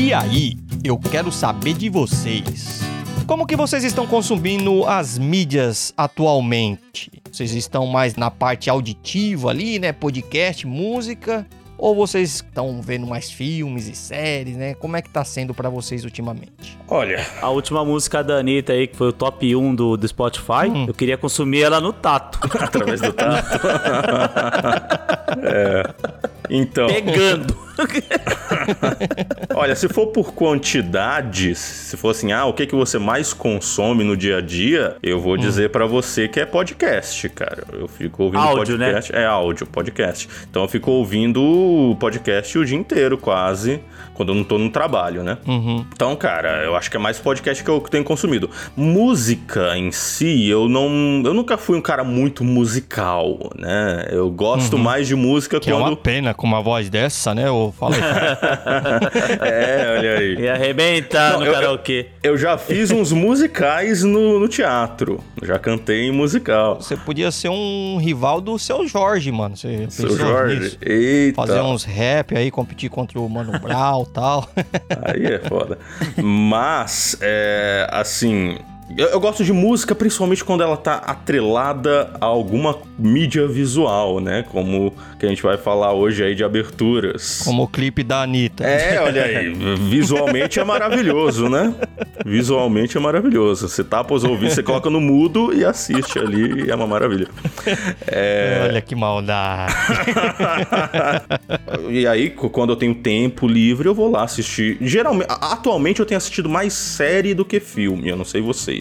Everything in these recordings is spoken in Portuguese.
E aí, eu quero saber de vocês. Como que vocês estão consumindo as mídias atualmente? Vocês estão mais na parte auditiva ali, né? Podcast, música? Ou vocês estão vendo mais filmes e séries, né? Como é que tá sendo para vocês ultimamente? Olha, a última música da Anitta aí, que foi o top 1 do, do Spotify, hum. eu queria consumir ela no tato. Através do tato. é. Então. Pegando. Olha, se for por quantidades, se for assim, ah, o que, que você mais consome no dia a dia, eu vou hum. dizer para você que é podcast, cara. Eu fico ouvindo áudio, né? podcast. Né? É áudio, podcast. Então eu fico ouvindo podcast o dia inteiro, quase, quando eu não tô no trabalho, né? Uhum. Então, cara, eu acho que é mais podcast que eu tenho consumido. Música em si, eu não. Eu nunca fui um cara muito musical, né? Eu gosto uhum. mais de música que quando. É uma pena com uma voz dessa, né? Ou fala aí. é, olha aí. E arrebentar no karaokê. Eu, eu, já fiz uns musicais no, no, teatro. Já cantei em musical. Você podia ser um rival do seu Jorge, mano. Você seu Jorge? Nisso? Eita. Fazer uns rap aí, competir contra o Mano Brown tal. aí é foda. Mas, é, assim, eu, eu, gosto de música principalmente quando ela tá atrelada a alguma mídia visual, né? Como que a gente vai falar hoje aí de aberturas. Como o clipe da Anitta. É, olha aí. Visualmente é maravilhoso, né? Visualmente é maravilhoso. Você tapa os ouvidos, você coloca no mudo e assiste ali e é uma maravilha. É... Olha que maldade. e aí, quando eu tenho tempo livre, eu vou lá assistir. Geralmente, atualmente eu tenho assistido mais série do que filme. Eu não sei vocês.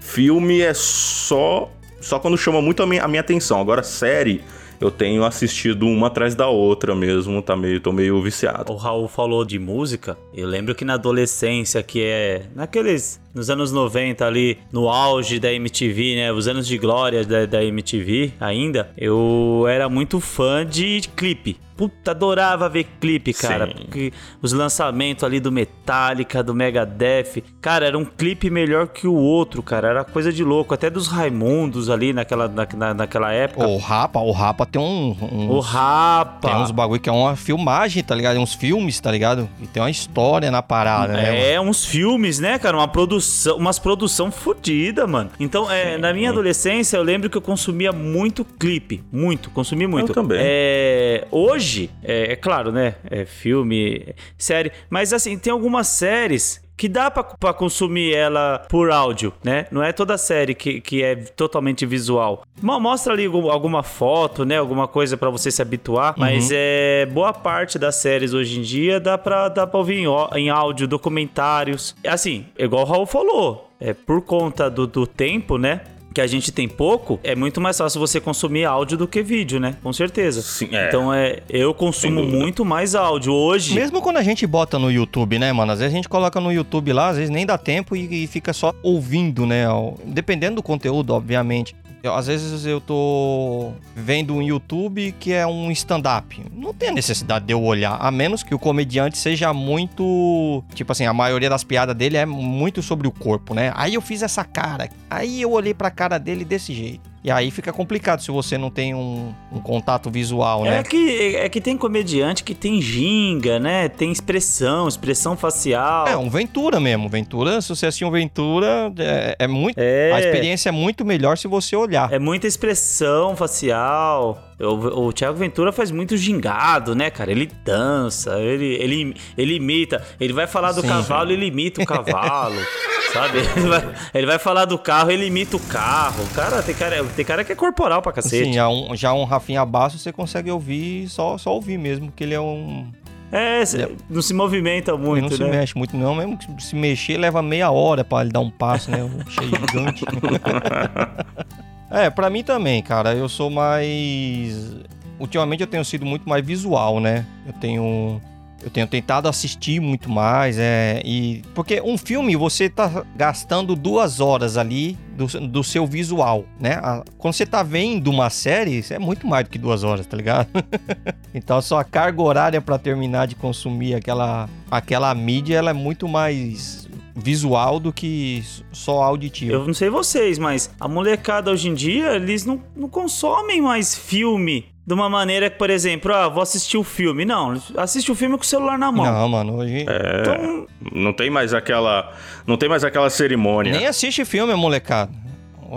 Filme é só só quando chama muito a minha, a minha atenção. Agora, série, eu tenho assistido uma atrás da outra mesmo, tá meio, tô meio viciado. O Raul falou de música, eu lembro que na adolescência, que é naqueles, nos anos 90 ali, no auge da MTV, né, os anos de glória da, da MTV ainda, eu era muito fã de clipe puta, adorava ver clipe, cara. Sim. Porque os lançamentos ali do Metallica, do Megadeth, cara, era um clipe melhor que o outro, cara. Era coisa de louco. Até dos Raimundos ali naquela, na, naquela época. O Rapa, o Rapa tem um. O Rapa. Tem uns bagulho que é uma filmagem, tá ligado? Uns filmes, tá ligado? E tem uma história na parada, né? É, uns filmes, né, cara? Uma produção, umas produção fodida, mano. Então, é, na minha adolescência, eu lembro que eu consumia muito clipe. Muito, consumi muito. Eu também. É, hoje hoje, é, é claro, né? É filme, série, mas assim, tem algumas séries que dá para consumir ela por áudio, né? Não é toda série que, que é totalmente visual. Mostra ali alguma foto, né? Alguma coisa para você se habituar, uhum. mas é boa parte das séries hoje em dia dá para dá pra ouvir em, em áudio, documentários. Assim, igual o Raul falou, é por conta do, do tempo, né? Que a gente tem pouco, é muito mais fácil você consumir áudio do que vídeo, né? Com certeza. Sim, é. Então é, eu consumo muito mais áudio hoje. Mesmo quando a gente bota no YouTube, né, mano? Às vezes a gente coloca no YouTube lá, às vezes nem dá tempo e, e fica só ouvindo, né? Dependendo do conteúdo, obviamente. Eu, às vezes eu tô vendo um YouTube que é um stand-up. Não tem necessidade de eu olhar, a menos que o comediante seja muito. Tipo assim, a maioria das piadas dele é muito sobre o corpo, né? Aí eu fiz essa cara. Aí eu olhei pra cara dele desse jeito. E aí fica complicado se você não tem um, um, contato visual, né? É que, é que tem comediante que tem ginga, né? Tem expressão, expressão facial. É, um Ventura mesmo. Ventura, se você assistir um Ventura, é, é muito. É. A experiência é muito melhor se você olhar. É muita expressão facial. O, o Thiago Ventura faz muito gingado, né, cara? Ele dança, ele, ele, ele imita. Ele vai falar do Sim, cavalo, ele imita o cavalo. sabe? Ele vai, ele vai, falar do carro, ele imita o carro. Cara, tem cara, tem cara que é corporal pra cacete. Sim, já um, já um Rafinha Basso você consegue ouvir, só, só ouvir mesmo, que ele é um. É, é, não se movimenta muito, não né? se mexe muito não, mesmo que se mexer leva meia hora para ele dar um passo, né? Cheio gigante. é, para mim também, cara, eu sou mais ultimamente eu tenho sido muito mais visual, né? Eu tenho eu tenho tentado assistir muito mais, é, e porque um filme você tá gastando duas horas ali do, do seu visual, né? A, quando você tá vendo uma série, é muito mais do que duas horas, tá ligado? então a sua carga horária para terminar de consumir aquela, aquela mídia, ela é muito mais visual do que só auditivo. Eu não sei vocês, mas a molecada hoje em dia, eles não, não consomem mais filme de uma maneira que, por exemplo, ah, vou assistir o filme. Não, assiste o filme com o celular na mão. Não, mano, hoje. É, então... Não tem mais aquela. Não tem mais aquela cerimônia. Nem assiste filme, molecada.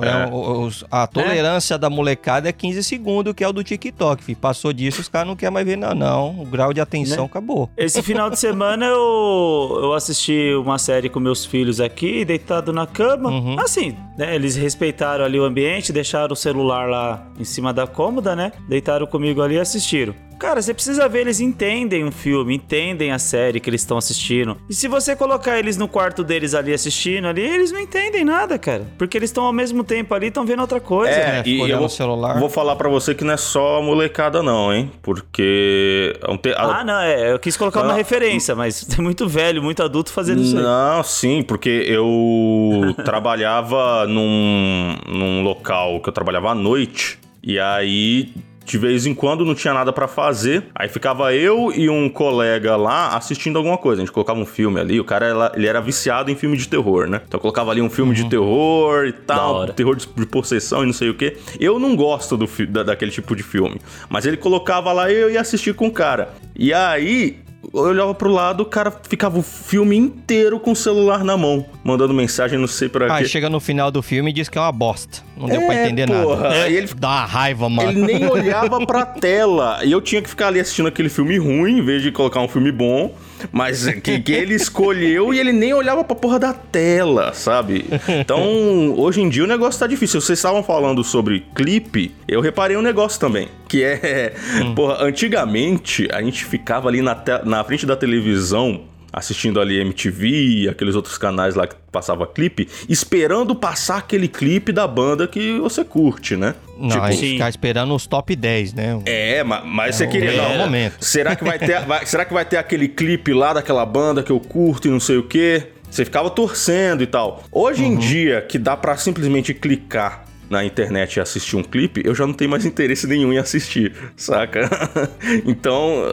É. a tolerância é. da molecada é 15 segundos, que é o do TikTok. Filho. Passou disso, os caras não querem mais ver, não, não. O grau de atenção né? acabou. Esse final de semana eu, eu assisti uma série com meus filhos aqui, deitado na cama. Uhum. Assim, né? Eles respeitaram ali o ambiente, deixaram o celular lá em cima da cômoda, né? Deitaram comigo ali e assistiram. Cara, você precisa ver, eles entendem o filme, entendem a série que eles estão assistindo. E se você colocar eles no quarto deles ali assistindo ali, eles não entendem nada, cara. Porque eles estão ao mesmo tempo ali, estão vendo outra coisa. É, e eu vou, celular. vou falar para você que não é só a molecada não, hein? Porque... É ah, não, é, eu quis colocar uma ah, referência, mas tem muito velho, muito adulto fazendo isso aí. Não, sim, porque eu trabalhava num, num local que eu trabalhava à noite, e aí de vez em quando não tinha nada para fazer, aí ficava eu e um colega lá assistindo alguma coisa. A gente colocava um filme ali, o cara ele era viciado em filme de terror, né? Então colocava ali um filme uhum. de terror e tal, terror de, possessão e não sei o que. Eu não gosto do, da, daquele tipo de filme, mas ele colocava lá e eu ia assistir com o cara. E aí eu olhava pro lado, o cara ficava o filme inteiro com o celular na mão, mandando mensagem, não sei pra quê. Aí chega no final do filme e diz que é uma bosta. Não deu é, pra entender porra. nada. É, ele dá uma raiva, mano. Ele nem olhava pra tela. E eu tinha que ficar ali assistindo aquele filme ruim, em vez de colocar um filme bom. Mas que, que ele escolheu e ele nem olhava pra porra da tela, sabe? Então, hoje em dia o negócio tá difícil. Vocês estavam falando sobre clipe, eu reparei um negócio também. Que é, hum. porra, antigamente a gente ficava ali na, na frente da televisão assistindo ali MTV, aqueles outros canais lá que passava clipe, esperando passar aquele clipe da banda que você curte, né? Não, tipo, ficar esperando os top 10, né? É, mas, mas é, você queria. Não, momento. Será que vai ter. vai, será que vai ter aquele clipe lá daquela banda que eu curto e não sei o quê? Você ficava torcendo e tal. Hoje uhum. em dia, que dá para simplesmente clicar na internet e assistir um clipe, eu já não tenho mais interesse nenhum em assistir, saca? então,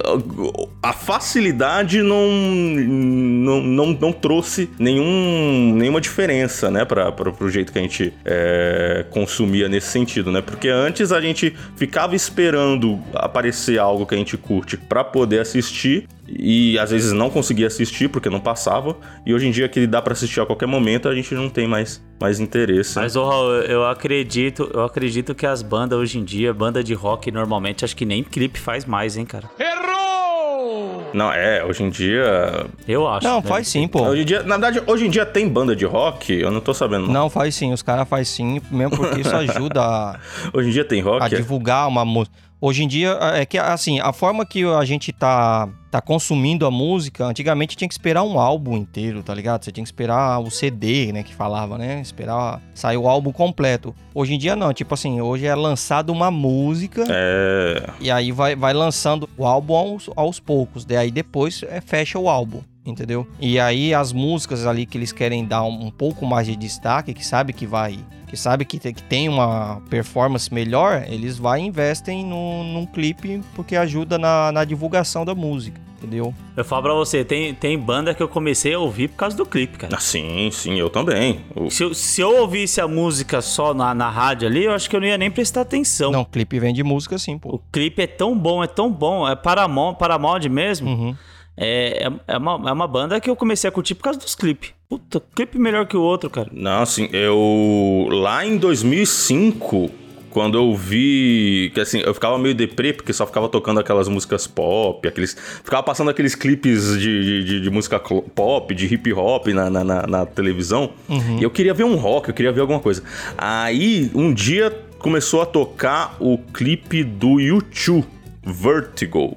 a facilidade não, não, não, não trouxe nenhum, nenhuma diferença, né, para o jeito que a gente é, consumia nesse sentido, né? Porque antes a gente ficava esperando aparecer algo que a gente curte para poder assistir e às vezes não conseguia assistir porque não passava. E hoje em dia que dá para assistir a qualquer momento, a gente não tem mais, mais interesse. Mas oh, Raul, eu acredito, eu acredito que as bandas hoje em dia, banda de rock normalmente, acho que nem clipe faz mais, hein, cara. Errou! Não, é, hoje em dia. Eu acho. Não, faz sim, pô. Hoje em dia, na verdade, hoje em dia tem banda de rock, eu não tô sabendo. Não, não faz sim, os caras faz sim, mesmo porque isso ajuda a. hoje em dia tem rock. A divulgar uma música. Hoje em dia, é que assim, a forma que a gente tá, tá consumindo a música, antigamente tinha que esperar um álbum inteiro, tá ligado? Você tinha que esperar o CD, né, que falava, né? Esperar sair o álbum completo. Hoje em dia não, tipo assim, hoje é lançado uma música é... e aí vai, vai lançando o álbum aos, aos poucos, daí depois é, fecha o álbum entendeu? E aí as músicas ali que eles querem dar um, um pouco mais de destaque, que sabe que vai que sabe que, que tem uma performance melhor, eles vai e investem no, num clipe porque ajuda na, na divulgação da música entendeu? Eu falo pra você, tem, tem banda que eu comecei a ouvir por causa do clipe, cara. Ah, sim, sim, eu também. Se, eu, se eu ouvisse a música só na, na rádio ali, eu acho que eu não ia nem prestar atenção. Não, clipe vem de música sim, pô. O clipe é tão bom, é tão bom, é Paramount, Paramount mesmo. Uhum. É, é, é, uma, é uma banda que eu comecei a curtir por causa dos clipes. Puta, clipe melhor que o outro, cara. Não, assim, eu. Lá em 2005, quando eu vi. Que assim, eu ficava meio deprê, porque só ficava tocando aquelas músicas pop, aqueles. Ficava passando aqueles clipes de, de, de música pop, de hip hop na, na, na, na televisão. Uhum. E eu queria ver um rock, eu queria ver alguma coisa. Aí, um dia começou a tocar o clipe do YouTube, Vertigo.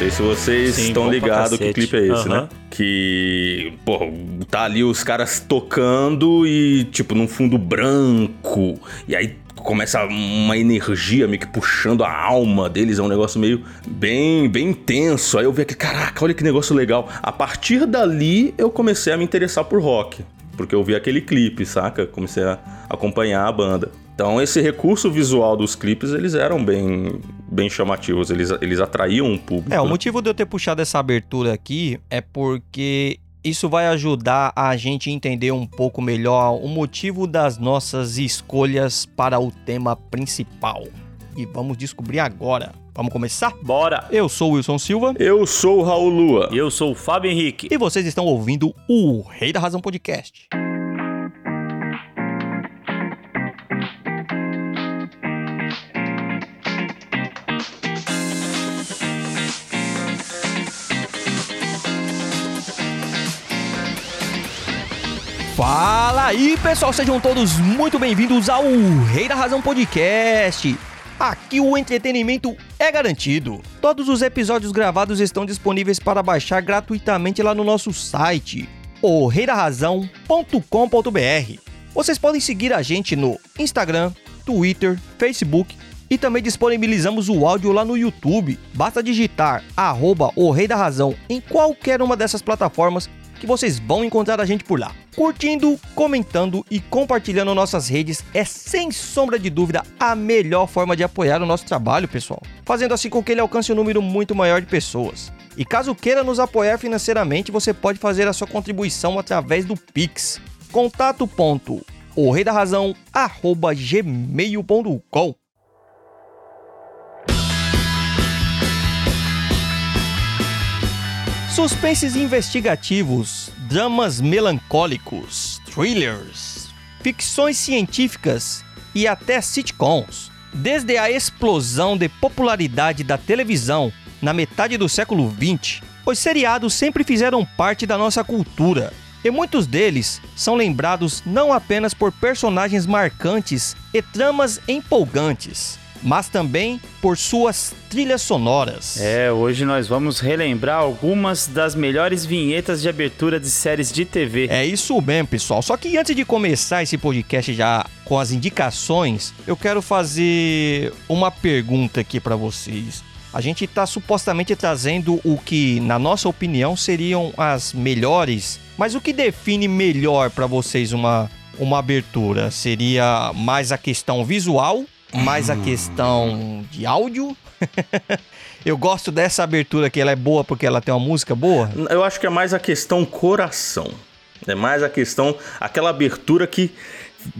Sei se vocês Sim, estão ligados que clipe é esse, uhum. né? Que, pô, tá ali os caras tocando e, tipo, num fundo branco. E aí começa uma energia meio que puxando a alma deles, é um negócio meio bem, bem intenso. Aí eu vi aquele, caraca, olha que negócio legal. A partir dali eu comecei a me interessar por rock, porque eu vi aquele clipe, saca? Comecei a acompanhar a banda. Então esse recurso visual dos clipes, eles eram bem, bem chamativos, eles, eles atraíam um público. É, o motivo de eu ter puxado essa abertura aqui é porque Isso vai ajudar a gente entender um pouco melhor o motivo das nossas escolhas para o tema principal. E vamos descobrir agora. Vamos começar? Bora! Eu sou o Wilson Silva. Eu sou o Raul Lua. E eu sou o Fábio Henrique. E vocês estão ouvindo o Rei da Razão Podcast. Fala aí, pessoal, sejam todos muito bem-vindos ao Rei da Razão Podcast. Aqui o entretenimento é garantido. Todos os episódios gravados estão disponíveis para baixar gratuitamente lá no nosso site, orreidarrazão.com.br. Vocês podem seguir a gente no Instagram, Twitter, Facebook e também disponibilizamos o áudio lá no YouTube. Basta digitar arroba o Rei da Razão em qualquer uma dessas plataformas que vocês vão encontrar a gente por lá. Curtindo, comentando e compartilhando nossas redes é sem sombra de dúvida a melhor forma de apoiar o nosso trabalho, pessoal. Fazendo assim com que ele alcance um número muito maior de pessoas. E caso queira nos apoiar financeiramente, você pode fazer a sua contribuição através do Pix. Contato ponto o rei da razão arroba gmail.com Suspenses investigativos, dramas melancólicos, thrillers, ficções científicas e até sitcoms. Desde a explosão de popularidade da televisão na metade do século XX, os seriados sempre fizeram parte da nossa cultura. E muitos deles são lembrados não apenas por personagens marcantes e tramas empolgantes, mas também por suas trilhas sonoras. É, hoje nós vamos relembrar algumas das melhores vinhetas de abertura de séries de TV. É isso mesmo, pessoal. Só que antes de começar esse podcast já com as indicações, eu quero fazer uma pergunta aqui para vocês. A gente está supostamente trazendo o que, na nossa opinião, seriam as melhores, mas o que define melhor para vocês uma, uma abertura? Seria mais a questão visual mais a questão de áudio. Eu gosto dessa abertura que ela é boa porque ela tem uma música boa. Eu acho que é mais a questão coração. É mais a questão, aquela abertura que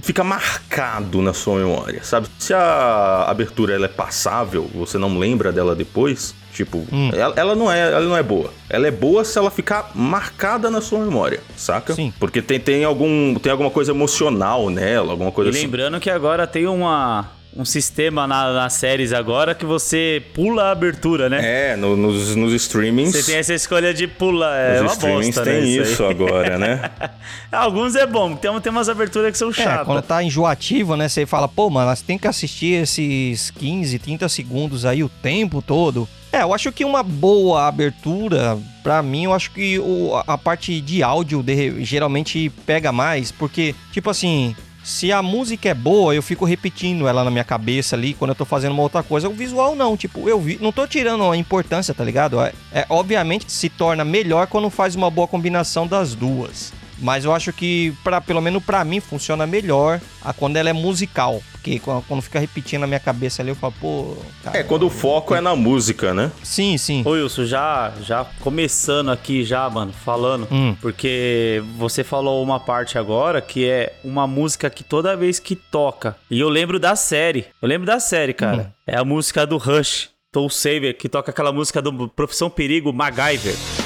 fica marcado na sua memória, sabe? Se a abertura ela é passável, você não lembra dela depois, tipo, hum. ela, ela, não é, ela não é boa. Ela é boa se ela ficar marcada na sua memória, saca? Sim. Porque tem, tem, algum, tem alguma coisa emocional nela, alguma coisa e assim. lembrando que agora tem uma um sistema na, nas séries agora que você pula a abertura, né? É, no, nos, nos streamings. Você tem essa escolha de pular. É nos uma bosta, tem né, isso, isso agora, né? Alguns é bom, tem, tem umas aberturas que são é, chatas. quando tá enjoativo, né? Você fala, pô, mano, você tem que assistir esses 15, 30 segundos aí o tempo todo. É, eu acho que uma boa abertura, para mim, eu acho que o, a parte de áudio de, geralmente pega mais, porque, tipo assim, se a música é boa, eu fico repetindo ela na minha cabeça ali quando eu tô fazendo uma outra coisa. O visual não, tipo, eu vi, não tô tirando a importância, tá ligado? É, é obviamente se torna melhor quando faz uma boa combinação das duas. Mas eu acho que, pra, pelo menos para mim, funciona melhor a quando ela é musical. Porque quando fica repetindo na minha cabeça ali, eu falo, pô. Cara, é, quando o foco é na música, né? Sim, sim. Ô, Wilson, já, já começando aqui, já, mano, falando. Hum. Porque você falou uma parte agora que é uma música que toda vez que toca. E eu lembro da série. Eu lembro da série, cara. Hum. É a música do Rush. Toll Saver, que toca aquela música do Profissão Perigo, MacGyver.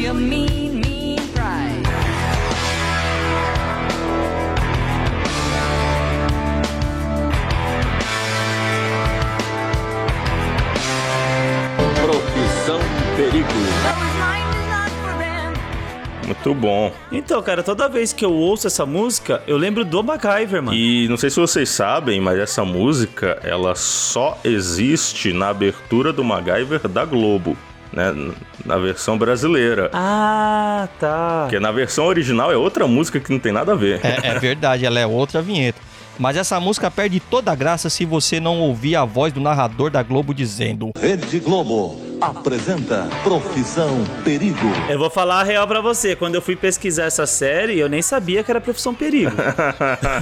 Your mean, mean pride. Profissão Perigo. Muito bom. Então, cara, toda vez que eu ouço essa música, eu lembro do MacGyver, mano. E não sei se vocês sabem, mas essa música, ela só existe na abertura do MacGyver da Globo né? Na versão brasileira. Ah, tá. Porque na versão original é outra música que não tem nada a ver. É, é verdade, ela é outra vinheta. Mas essa música perde toda a graça se você não ouvir a voz do narrador da Globo dizendo: Rede Globo, apresenta Profissão Perigo. Eu vou falar a real pra você. Quando eu fui pesquisar essa série, eu nem sabia que era Profissão Perigo.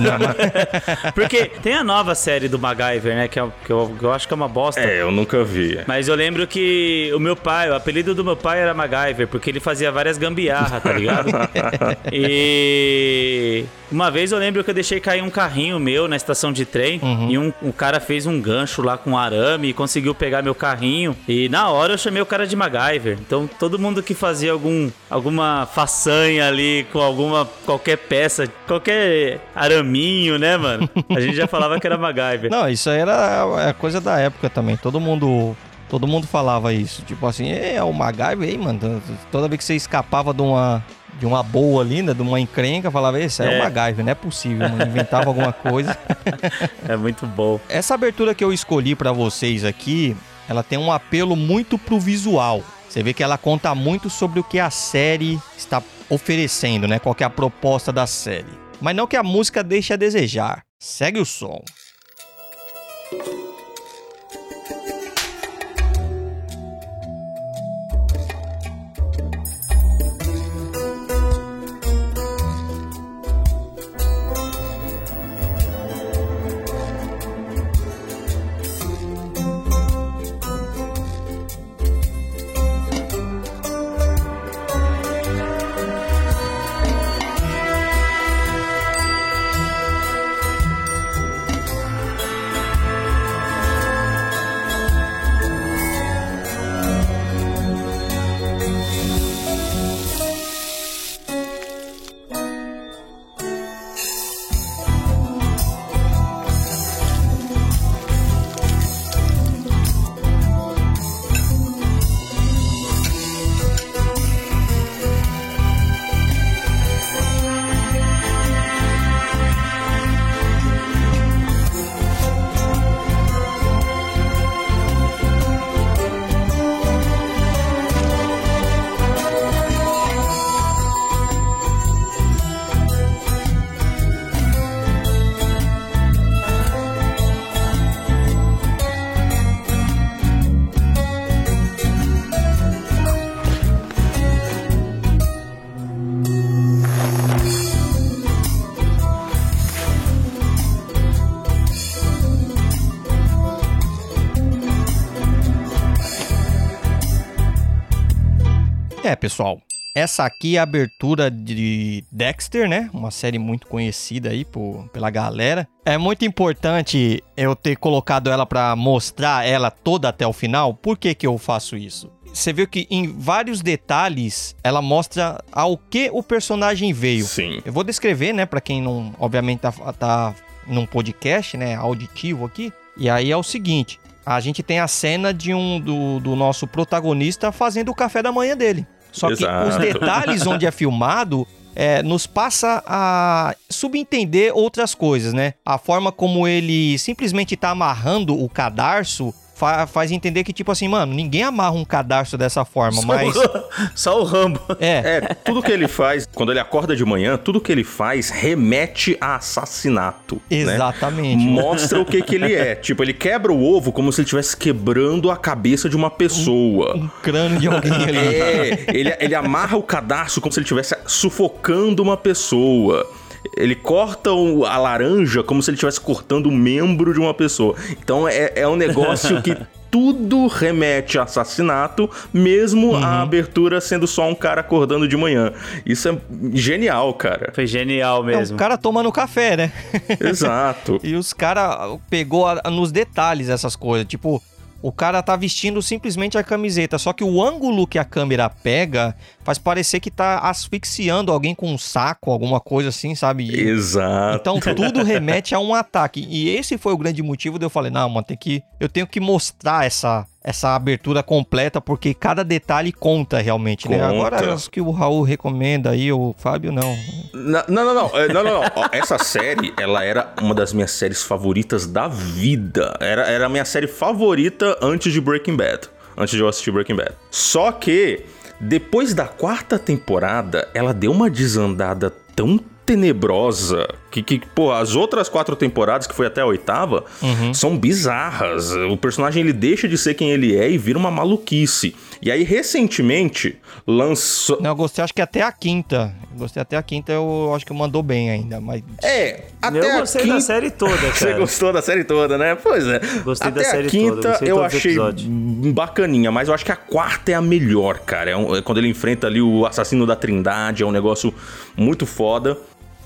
Porque tem a nova série do MacGyver, né? Que, é, que, eu, que eu acho que é uma bosta. É, eu nunca vi. Mas eu lembro que o meu pai, o apelido do meu pai era MacGyver, porque ele fazia várias gambiarras, tá ligado? e uma vez eu lembro que eu deixei cair um carrinho meu na estação de trem uhum. e um, um cara fez um gancho lá com arame e conseguiu pegar meu carrinho. E na hora eu chamei o cara de MacGyver. Então todo mundo que fazia algum, alguma façanha ali com alguma qualquer peça, qualquer araminho, né, mano? A gente já falava que era MacGyver. Não, isso aí era a coisa da época também. Todo mundo Todo mundo falava isso. Tipo assim, é o MacGyver aí, mano. Toda vez que você escapava de uma, de uma boa ali, né? De uma encrenca, falava, esse é, é o MacGyver, não é possível, mano. Inventava alguma coisa. é muito bom. Essa abertura que eu escolhi para vocês aqui, ela tem um apelo muito pro visual. Você vê que ela conta muito sobre o que a série está oferecendo, né? Qual é a proposta da série. Mas não que a música deixe a desejar. Segue o som. Pessoal. Essa aqui é a abertura de Dexter, né? Uma série muito conhecida aí por, pela galera. É muito importante eu ter colocado ela para mostrar ela toda até o final. Por que que eu faço isso? Você viu que em vários detalhes ela mostra ao que o personagem veio. Sim. Eu vou descrever, né, para quem não, obviamente tá, tá num podcast, né, auditivo aqui. E aí é o seguinte, a gente tem a cena de um do, do nosso protagonista fazendo o café da manhã dele. Só Exato. que os detalhes onde é filmado é, nos passa a subentender outras coisas, né? A forma como ele simplesmente está amarrando o cadarço fa faz entender que, tipo assim, mano, ninguém amarra um cadarço dessa forma, só mas. O, só o Rambo. É. é, tudo que ele faz, quando ele acorda de manhã, tudo que ele faz remete a assassinato. Né? Exatamente. Né? Mostra o que, que ele é. Tipo, ele quebra o ovo como se ele estivesse quebrando a cabeça de uma pessoa. Um, um crânio de alguém ali. É, ele, ele amarra o cadarço como se ele estivesse sufocando uma pessoa. Ele corta a laranja como se ele estivesse cortando o um membro de uma pessoa. Então é, é um negócio que tudo remete a assassinato, mesmo uhum. a abertura sendo só um cara acordando de manhã. Isso é genial, cara. Foi genial mesmo. É, o cara tomando café, né? Exato. e os cara pegou a, nos detalhes essas coisas, tipo, o cara tá vestindo simplesmente a camiseta, só que o ângulo que a câmera pega faz parecer que tá asfixiando alguém com um saco, alguma coisa assim, sabe? Exato. Então tudo remete a um ataque. E esse foi o grande motivo de eu falei, não, mano, tem que eu tenho que mostrar essa essa abertura completa, porque cada detalhe conta realmente, conta. né? Agora, as que o Raul recomenda aí, o Fábio, não. Não, não, não. É, não, não, não. Essa série, ela era uma das minhas séries favoritas da vida. Era, era a minha série favorita antes de Breaking Bad. Antes de eu assistir Breaking Bad. Só que, depois da quarta temporada, ela deu uma desandada tão tenebrosa que, que, pô, as outras quatro temporadas, que foi até a oitava, uhum. são bizarras. O personagem ele deixa de ser quem ele é e vira uma maluquice. E aí, recentemente, lançou. Não, eu gostei, acho que até a quinta. Gostei até a quinta, eu acho que mandou bem ainda. Mas... É, até eu gostei quinta... da série toda, cara. Você gostou da série toda, né? Pois é. Gostei até da série a quinta toda. eu achei bacaninha, mas eu acho que a quarta é a melhor, cara. É, um, é quando ele enfrenta ali o assassino da Trindade, é um negócio muito foda.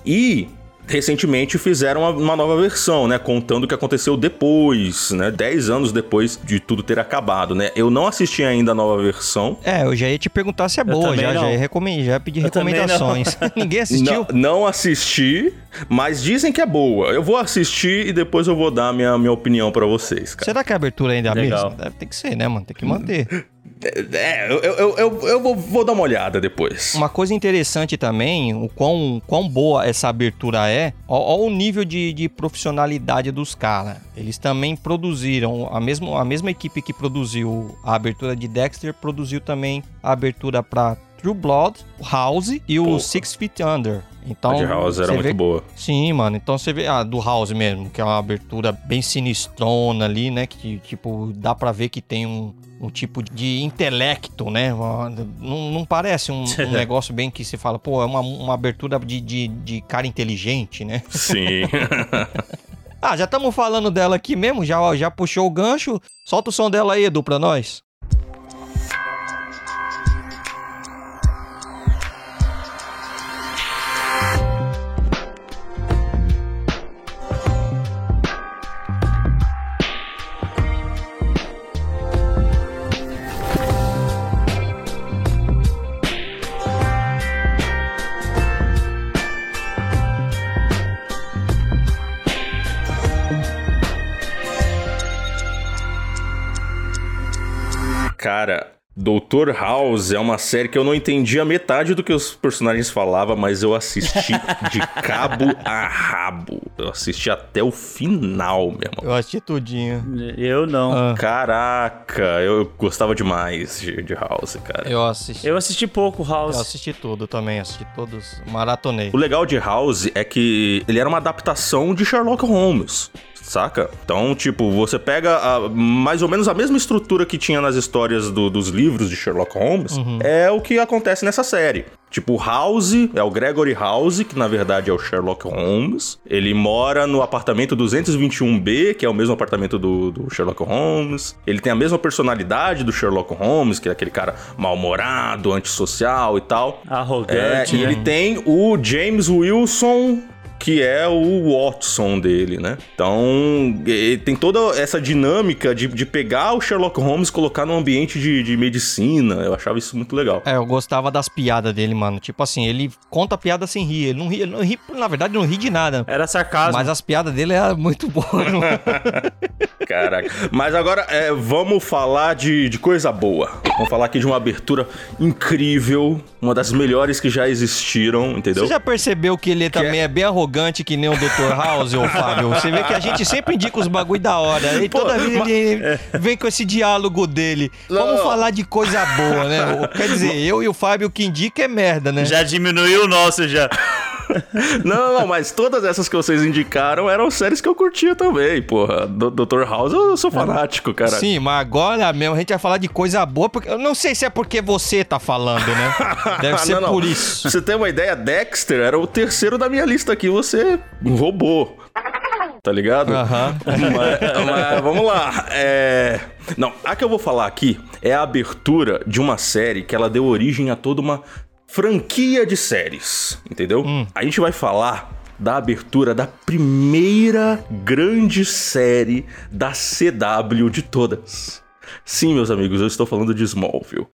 E recentemente fizeram uma, nova versão, né? Contando o que aconteceu depois, né? Dez anos depois de tudo ter acabado, né? Eu não assisti ainda a nova versão. É, eu já ia te perguntar se é boa, já, já, ia recomend... já ia pedir eu recomendações. Ninguém assistiu? Não, não, assisti, mas dizem que é boa. Eu vou assistir e depois eu vou dar minha, minha opinião para vocês, cara. Será que a abertura ainda é a mesma? Deve ter que ser, né, mano? Tem que manter. É, eu, eu, eu, eu vou, vou, dar uma olhada depois. Uma coisa interessante também, o quão, quão boa essa abertura é, olha o nível de, de profissionalidade dos caras. Eles também produziram, a mesma, a mesma equipe que produziu a abertura de Dexter, produziu também a abertura para True Blood, House e o Six Feet Under. Então, a de House era muito vê... boa. Sim, mano. Então você vê a ah, do House mesmo, que é uma abertura bem sinistrona ali, né? Que, tipo, dá pra ver que tem um, um tipo de intelecto, né? Não, não parece um, um, negócio bem que se fala, pô, é uma, uma abertura de, de, de cara inteligente, né? Sim. ah, já estamos falando dela aqui mesmo? Já, já puxou o gancho? Solta o som dela aí, Edu, pra nós. Cara, Doutor House é uma série que eu não entendia metade do que os personagens falavam, mas eu assisti de cabo a rabo. Eu assisti até o final, meu irmão. Eu assisti tudinho. Eu não. Ah. Caraca, eu gostava demais de, de, House, cara. Eu assisti. Eu assisti pouco House. Eu assisti tudo também, assisti todos, maratonei. O legal de House é que ele era uma adaptação de Sherlock Holmes saca? Então, tipo, você pega a, mais ou menos a mesma estrutura que tinha nas histórias do, dos livros de Sherlock Holmes, uhum. é o que acontece nessa série. Tipo, House é o Gregory House, que na verdade é o Sherlock Holmes. Ele mora no apartamento 221B, que é o mesmo apartamento do, do Sherlock Holmes. Ele tem a mesma personalidade do Sherlock Holmes, que é aquele cara mal-humorado, antissocial e tal. Arrogante. É, e ele né? tem o James Wilson que é o Watson dele, né? Então, tem toda essa dinâmica de, de pegar o Sherlock Holmes e colocar num ambiente de, de medicina. Eu achava isso muito legal. É, eu gostava das piadas dele, mano. Tipo assim, ele conta a piada sem rir. Ele não ri, ele não ri na verdade, não ri de nada. Era sarcasmo. Mas as piadas dele eram muito boas. Caraca. Mas agora, é, vamos falar de, de coisa boa. Vamos falar aqui de uma abertura incrível, uma das melhores que já existiram, entendeu? Você já percebeu que ele que também é... é bem arrogante? Arrogante que nem o Dr. House, ô Fábio. Você vê que a gente sempre indica os bagulho da hora. E Pô, toda vez ele é. vem com esse diálogo dele. Não, Vamos falar de coisa boa, né? Quer dizer, eu e o Fábio, que indica é merda, né? Já diminuiu o nosso já. não, não, mas todas essas que vocês indicaram eram séries que eu curtia também, porra. Dr. House, eu sou fanático, cara. Sim, mas agora mesmo a gente vai falar de coisa boa, porque eu não sei se é porque você tá falando, né? Deve ser não, não. por isso. Pra você ter uma ideia, Dexter era o terceiro da minha lista aqui, você roubou. Tá ligado? Aham. Mas, mas, vamos lá. É... Não, a que eu vou falar aqui é a abertura de uma série que ela deu origem a toda uma franquia de séries, entendeu? Hum. A gente vai falar da abertura da primeira grande série da CW de todas. Sim, meus amigos, eu estou falando de Smallville.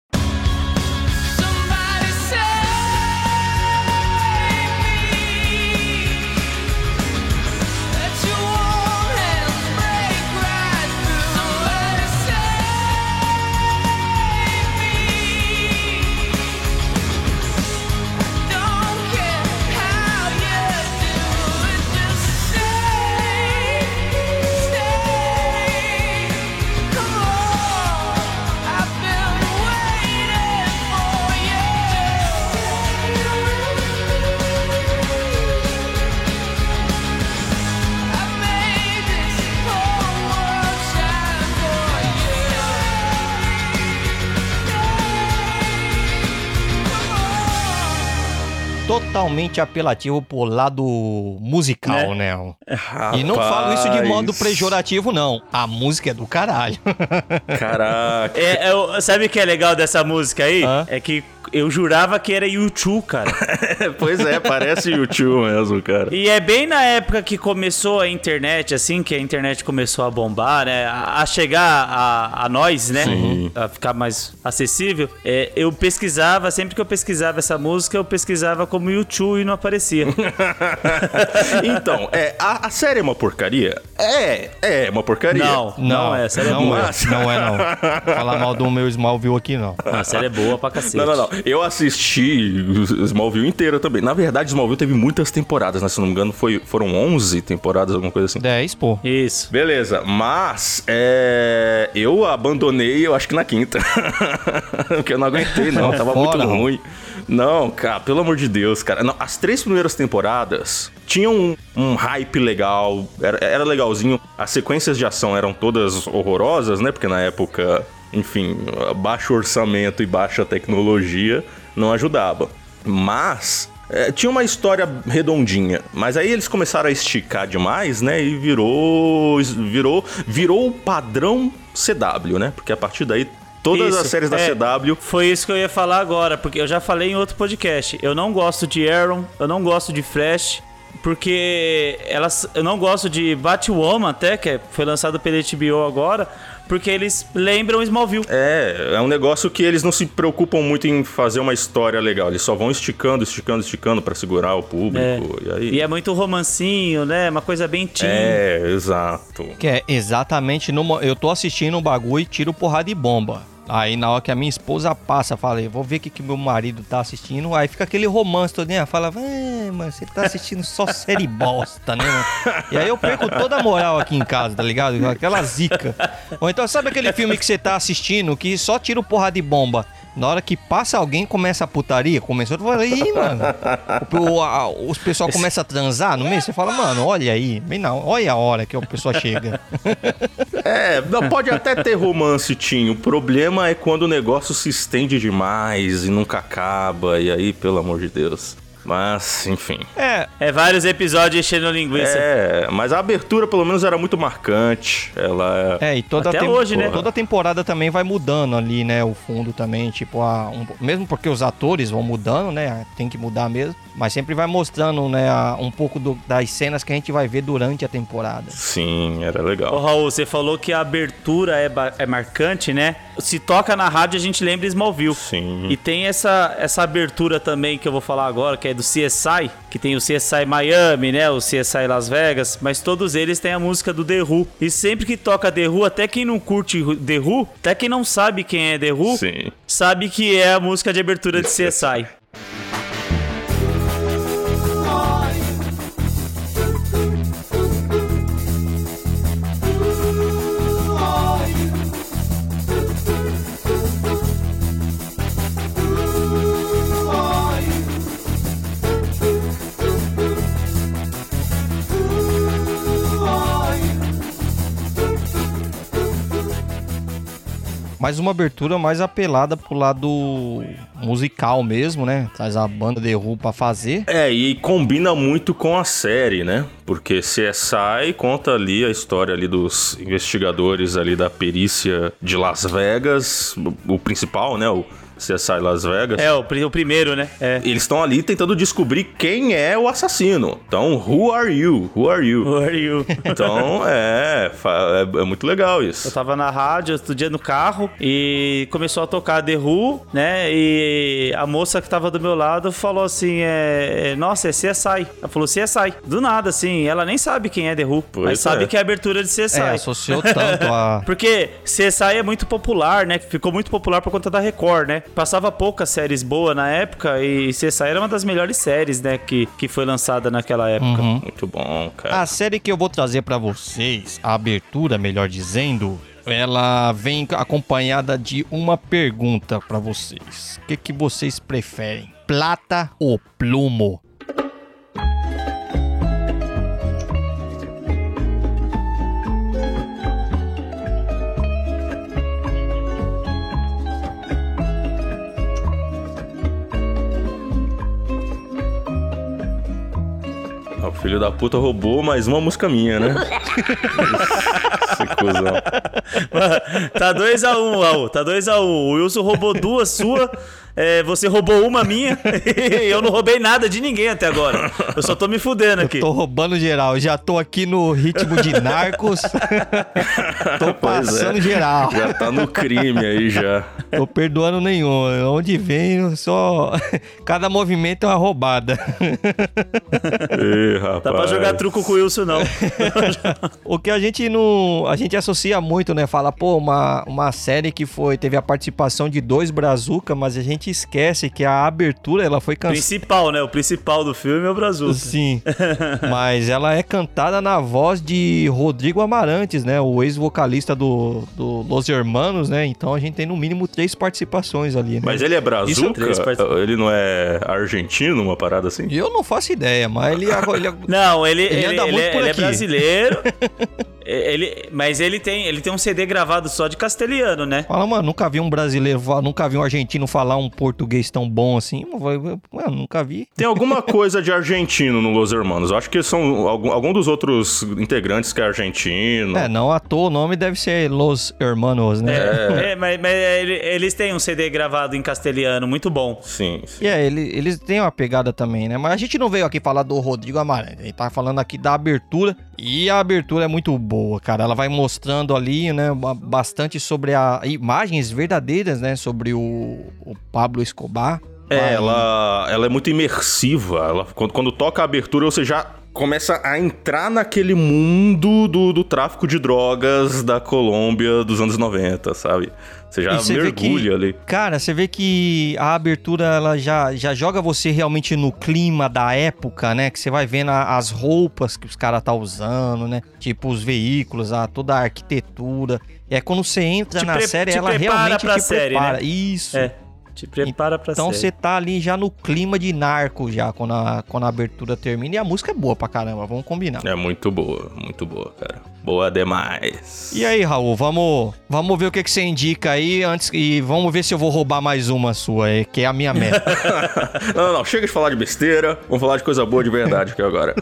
Totalmente apelativo pro lado musical, né? Rapaz. E não falo isso de modo pejorativo, não. A música é do caralho. Caraca. É, é, sabe o que é legal dessa música aí? Hã? É que eu jurava que era YouTube, cara. pois é, parece YouTube mesmo, cara. E é bem na época que começou a internet, assim, que a internet começou a bombar, né? A, a chegar a, a nós, né? Sim. A ficar mais acessível. É, eu pesquisava, sempre que eu pesquisava essa música, eu pesquisava como YouTube e não aparecia. Então, é, a, a série é uma porcaria? É, é uma porcaria. não, não, é. A série é não boa. é, não é, não. Falar mal do meu Smallville aqui, não. A série é boa pra cacete. Não, não, não. Eu assisti o Smallville inteiro também. Na verdade, Smallville teve muitas temporadas, né? Se não me engano, foi, foram 11 temporadas, alguma coisa assim. 10, pô. Isso. Beleza, mas é, eu abandonei, eu acho que na quinta. Porque eu não aguentei, não. Sai Tava fora, muito ruim. Não, cara, pelo amor de Deus, cara. Não, as três primeiras temporadas tinham um, um hype legal, era, era legalzinho. As sequências de ação eram todas horrorosas, né? Porque na época, enfim, baixo orçamento e baixa tecnologia não ajudava. Mas é, tinha uma história redondinha, mas aí eles começaram a esticar demais, né? E virou virou virou o padrão CW, né? Porque a partir daí todas Isso, as séries da é. CW Foi isso que eu ia falar agora, porque eu já falei em outro podcast. Eu não gosto de Arrow, eu não gosto de Flash, porque elas, eu não gosto de Batwoman até, que é- foi lançado pela HBO agora, porque eles lembram Smallville. É, é um negócio que eles não se preocupam muito em fazer uma história legal. Eles só vão esticando, esticando, esticando pra segurar o público. E aí. E é muito romancinho, né? Uma coisa bem teen. É, exato. Que é exatamente no. Eu tô assistindo um bagulho e tiro porrada de bomba. Aí na hora que a minha esposa passa, falei, vou ver o que, que meu marido tá assistindo. Aí fica aquele romance todo, né? Fala, é, mano, você tá assistindo só série bosta, né, mano? E aí eu perco toda a moral aqui em casa, tá ligado? Aquela zica. Ou então, sabe aquele filme que você tá assistindo que só tira o porrada de bomba? Na hora que passa alguém, começa a putaria. Começou, tu fala, ih, mano. O, o, a- os pessoal começa a transar no meio, você fala, mano, olha aí. Bem não, olha a hora que a pessoa chega. É, não, pode até ter romance, Tinho. O problema é quando o negócio se estende demais e nunca acaba. E aí, pelo amor de Deus. Mas, enfim. É, É vários episódios enchendo linguiça. É, mas a abertura pelo menos era muito marcante. Ela é. É, e toda Até hoje, né? Toda temporada também vai mudando ali, né? O fundo também, tipo, a, um- mesmo porque os atores vão mudando, né? Tem que mudar mesmo. Mas sempre vai mostrando, né, a- um pouco do- das cenas que a gente vai ver durante a temporada. Sim, era Ô legal. Raul, você falou que a abertura é, é marcante, né? Se toca na rádio, a gente lembra Smallville. Sim. E tem essa, essa abertura também que eu vou falar agora, que é do CSI, que tem o CSI Miami, né? O CSI Las Vegas, mas todos eles têm a música do The Who. E sempre que toca The Who, até quem não curte The Who, até quem não sabe quem é The Who, Sim. sabe que é a música de abertura de CSI. Mas uma abertura mais apelada pro lado musical mesmo, né? Traz a banda Who pra fazer. É, e combina muito com a série, né? Porque CSI conta ali a história ali dos investigadores ali da perícia de Las Vegas, o, o principal, né? O CSI Las Vegas. É, o, o primeiro, né? É. Eles estão ali tentando descobrir quem é o assassino. Então, who are you? Who are you? Who are you? Então, é, é, é muito legal Eu isso. tava na rádio outro dia no carro e começou a tocar The Who, né? E a moça que tava do meu lado falou assim: é, é, Nossa, é CSI. Ela falou CSI. Do nada, assim. Ela nem sabe quem é The Who, Pois mas sabe é. que é a abertura de CSI. É, associou tanto a. Porque CSI é muito popular, né? Ficou muito popular por conta da Record, né? Passava poucas séries boas na época e CSI era uma das melhores séries, né? Que, que foi lançada naquela época. Uhum. Muito bom, cara. A série que eu vou trazer pra vocês, a abertura, melhor dizendo, ela vem acompanhada de uma pergunta pra vocês. O que, que vocês preferem? Plata ou plumo? O filho da puta roubou mais uma música minha, né? Esse cuzão. Tá 2x1, um, Raul. Tá 2x1. Um. O Wilson roubou duas sua. É, você roubou uma minha e eu não roubei nada de ninguém até agora. Eu só tô me fudendo aqui. Eu tô roubando geral. Já tô aqui no ritmo de narcos. tô passando é. geral. Já tá no crime aí já. Tô perdoando nenhum. Onde vem, só. Cada movimento é uma roubada. Ih, rapaz. Dá pra jogar truco com o Wilson, não. o que a gente não. A gente associa muito, né? Fala, pô, uma, uma série que foi. Teve a participação de dois Brazuca, mas a gente gente esquece que a abertura ela foi cantada. Principal, né? O principal do filme é o Brazuca. Sim. Mas ela é cantada na voz de Rodrigo Amarantes, né? O ex-vocalista do, do Los Hermanos, né? Então a gente tem no mínimo três participações ali, né? Mas ele é Brazuca? Ele não é argentino, uma parada assim? Eu não faço ideia, mas ele, é, ele é Não, ele, ele, ele, ele, é, ele é brasileiro. Ele, mas ele tem, ele tem um CD gravado só de castelhano, né? Fala, mano, nunca vi um brasileiro, nunca vi um argentino falar um português tão bom assim. Mano, nunca vi. Tem alguma coisa de argentino no Los Hermanos. Eu acho que são algum, algum dos outros integrantes que é argentino. É, não à toa o nome deve ser Los Hermanos, né? É, é mas, mas eles têm um CD gravado em castelhano muito bom. Sim. sim. E é, ele, eles têm uma pegada também, né? Mas a gente não veio aqui falar do Rodrigo Amarante. A gente tá falando aqui da abertura. E a abertura é muito boa cara. Ela vai mostrando ali, né, bastante sobre a imagens verdadeiras, né, sobre o, o Pablo Escobar. É, ela, ela é muito imersiva. Ela, quando, quando toca a abertura, você já começa a entrar naquele mundo do, do tráfico de drogas da Colômbia dos anos 90, sabe? Você já você mergulha que, ali. Cara, você vê que a abertura ela já, já joga você realmente no clima da época, né? Que você vai vendo a, as roupas que os caras tá usando, né? Tipo os veículos, a, toda a arquitetura. E é quando você entra te na série, ela realmente te série, prepara. Né? Isso. É. Te prepara pra Então você tá ali já no clima de narco já, quando a, quando a abertura termina. E a música é boa pra caramba, vamos combinar. É muito boa, muito boa, cara. Boa demais. E aí, Raul, vamos, vamos ver o que, que você indica aí antes e vamos ver se eu vou roubar mais uma sua, que é a minha meta. não, não, chega de falar de besteira, vamos falar de coisa boa de verdade aqui agora.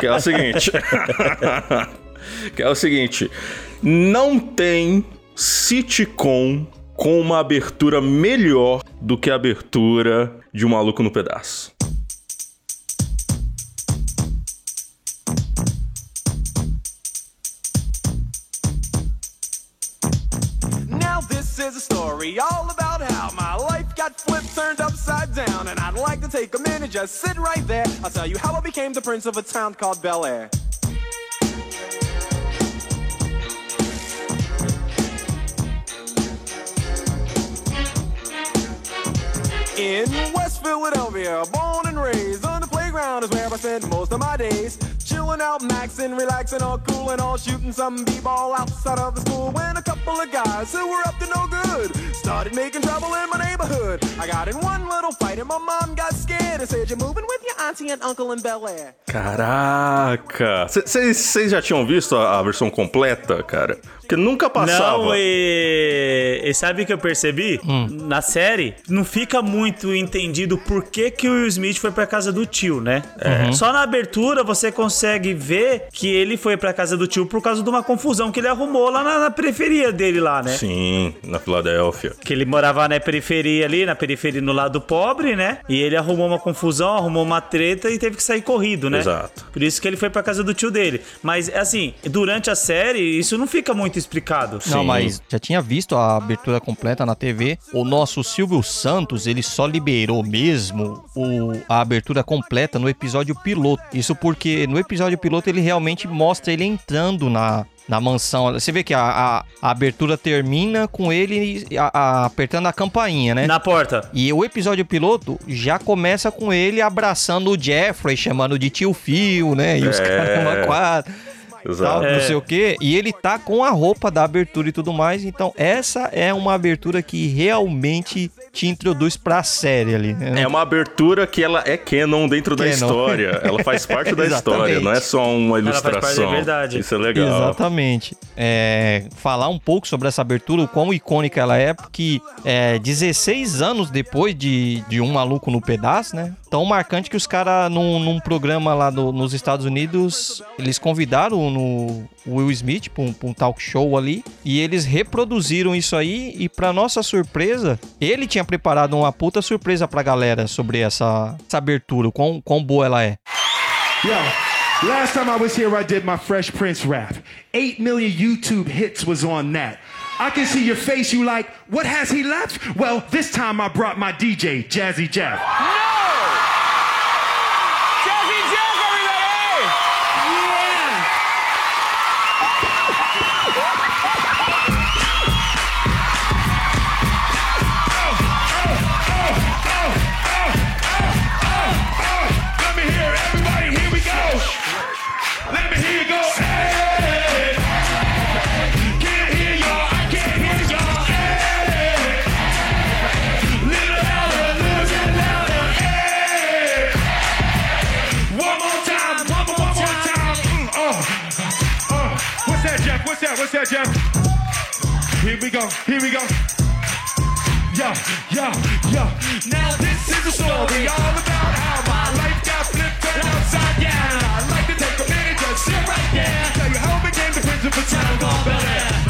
que é o seguinte. que é o seguinte. Não tem sitcom com uma abertura melhor do que a abertura de Um Maluco no Pedaço. Now this is a story all about how my life got flipped, turned upside down, and I'd like to take a minute, just sit right there. I'll tell you how I became the prince of a town called Bel Air. In West Philadelphia, born and raised on the playground is where I spent most of my days. Chilling out, maxing, relaxing, all cool and all shooting some b-ball outside of the school. When a couple of guys who were up to no good started making trouble in my neighborhood. I got in one little fight and my mom got scared and said, "You're moving with your auntie and uncle in Bel Air." Caraca! Vocês já tinham visto a, a versão completa, cara? Porque nunca passava. Não, e, e sabe o que eu percebi? Hum. Na série, não fica muito entendido por que, que o Will Smith foi pra casa do tio, né? Uhum. Só na abertura você consegue ver que ele foi pra casa do tio por causa de uma confusão que ele arrumou lá na, na periferia dele lá, né? Sim, na Filadélfia. Que ele morava na periferia ali, na periferia no lado pobre, né? E ele arrumou uma confusão, arrumou uma treta e teve que sair corrido, né? Exato. Por isso que ele foi pra casa do tio dele. Mas, assim, durante a série, isso não fica muito explicado. Não, Sim. mas já tinha visto a abertura completa na TV. O nosso Silvio Santos, ele só liberou mesmo o, a abertura completa no episódio piloto. Isso porque no episódio piloto ele realmente mostra ele entrando na, na mansão. Você vê que a, a, a abertura termina com ele a, apertando a campainha, né? Na porta. E o episódio piloto já começa com ele abraçando o Jeffrey, chamando de tio Phil, né? E é. os caras quadra. Exato. Tal, é. Não sei o quê. E ele tá com a roupa da abertura e tudo mais. Então, essa é uma abertura que realmente te introduz pra série ali. Né? É uma abertura que ela é canon dentro canon. da história. Ela faz parte da história, não é só uma ilustração. Ela faz parte da verdade. Isso é legal. Exatamente. É, falar um pouco sobre essa abertura, o quão icônica ela é, porque é, 16 anos depois de, de Um Maluco no Pedaço, né? Tão marcante que os caras, num, num, programa lá do, nos Estados Unidos, eles convidaram no Will Smith pra um, pra um, talk show ali e eles reproduziram isso aí. E, pra nossa surpresa, ele tinha preparado uma puta surpresa pra galera sobre essa, essa abertura, quão, quão boa ela é. Yeah. Last time I was here, I did my Fresh Prince rap. 8 million YouTube hits was on that. I can see your face, you like, what has he left? Well, this time I brought my DJ, Jazzy Jeff. That, Jeff? Here we go, here we go. Yeah, yeah, yeah. Now this is a story all about how my life got flipped upside down. I'd like to take a minute, just sit right there. Tell you how I became the principal town gone Bel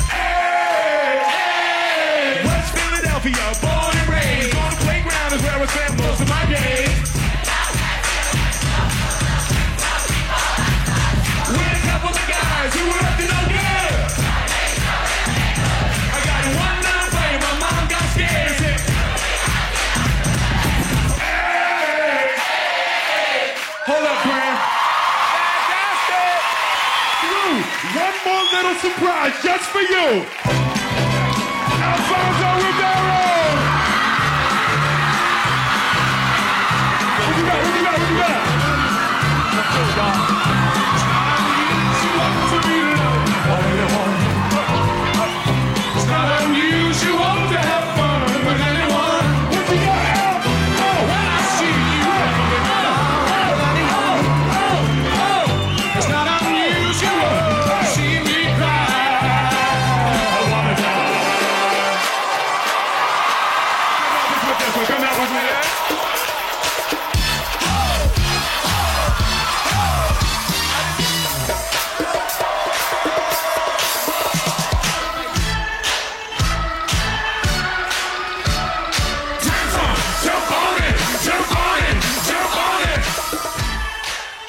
surprise just for you.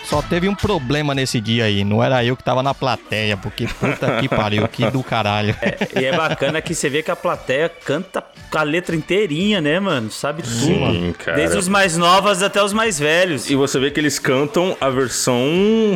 Só teve um problema nesse dia aí. Não era eu que tava na plateia, porque puta que pariu, que do caralho. E é bacana que você vê que a plateia canta a letra inteirinha, né, mano? Sabe tudo. Sim, cara. Desde os mais novos até os mais velhos. E você vê que eles cantam a versão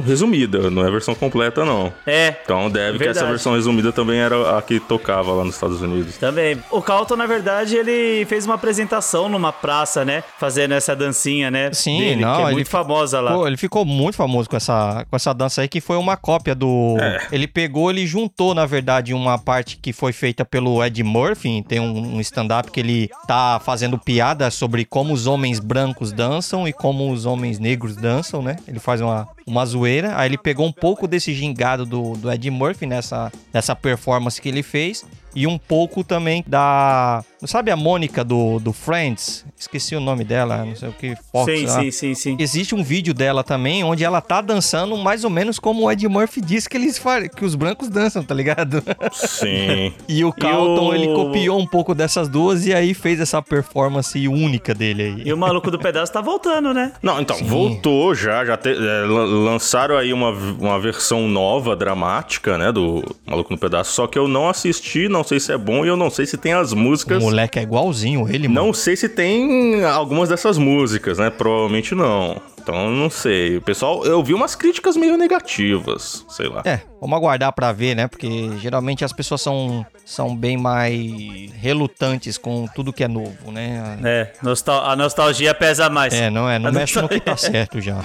resumida, não é a versão completa, não. É. Então deve que essa Verdade. versão resumida também era a que tocava lá nos Estados Unidos. Também. O Calton, na verdade, ele fez uma apresentação numa praça, né? Fazendo essa dancinha, né? Sim, dele, não, que é ele muito famosa lá. Pô, ele ficou muito famoso com essa, com essa dança aí, que foi uma cópia do. É. Ele pegou, ele juntou, na verdade, uma parte que foi feita pelo Ed Murphy. Tem um, um stand-up que ele tá fazendo piada sobre como os homens brancos dançam e como os homens negros dançam, né? Ele faz uma, uma zoeira. Aí ele pegou um pouco desse gingado do, do Ed Murphy nessa, nessa performance que ele fez. E um pouco também da. Sabe a Mônica do, do Friends? Esqueci o nome dela, não sei o que. Fox, sim, sim, sim, sim. Existe um vídeo dela também, onde ela tá dançando mais ou menos como o Ed Murphy disse que eles que os brancos dançam, tá ligado? Sim. E o Carlton, o- ele copiou um pouco dessas duas e aí fez essa performance única dele aí. E o maluco do pedaço tá voltando, né? Não, então, Sim. voltou já, já te- é, lan- lançaram aí uma, uma versão nova, dramática, né, do Maluco no Pedaço, só que eu não assisti, não sei se é bom e eu não sei se tem as O músicas. moleque é igualzinho ele, mano. Não sei se tem algumas dessas músicas, né, provavelmente não. Então, não sei. O pessoal, eu vi umas críticas meio negativas, sei lá. É, vamos aguardar pra ver, né? Porque geralmente as pessoas são, são bem mais relutantes com tudo que é novo, né? É, nostal- a nostalgia pesa mais. É, não é, não A mexe no que tá certo já.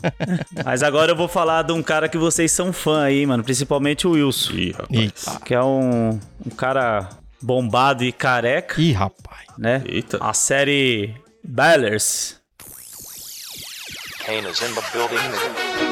Mas agora eu vou falar de um cara que vocês são fã aí, mano. Principalmente o Wilson. Ih, rapaz. Eita. Que é um, um cara bombado e careca, Ih, rapaz. né? Eita. A série Ballers. Kane is in the building.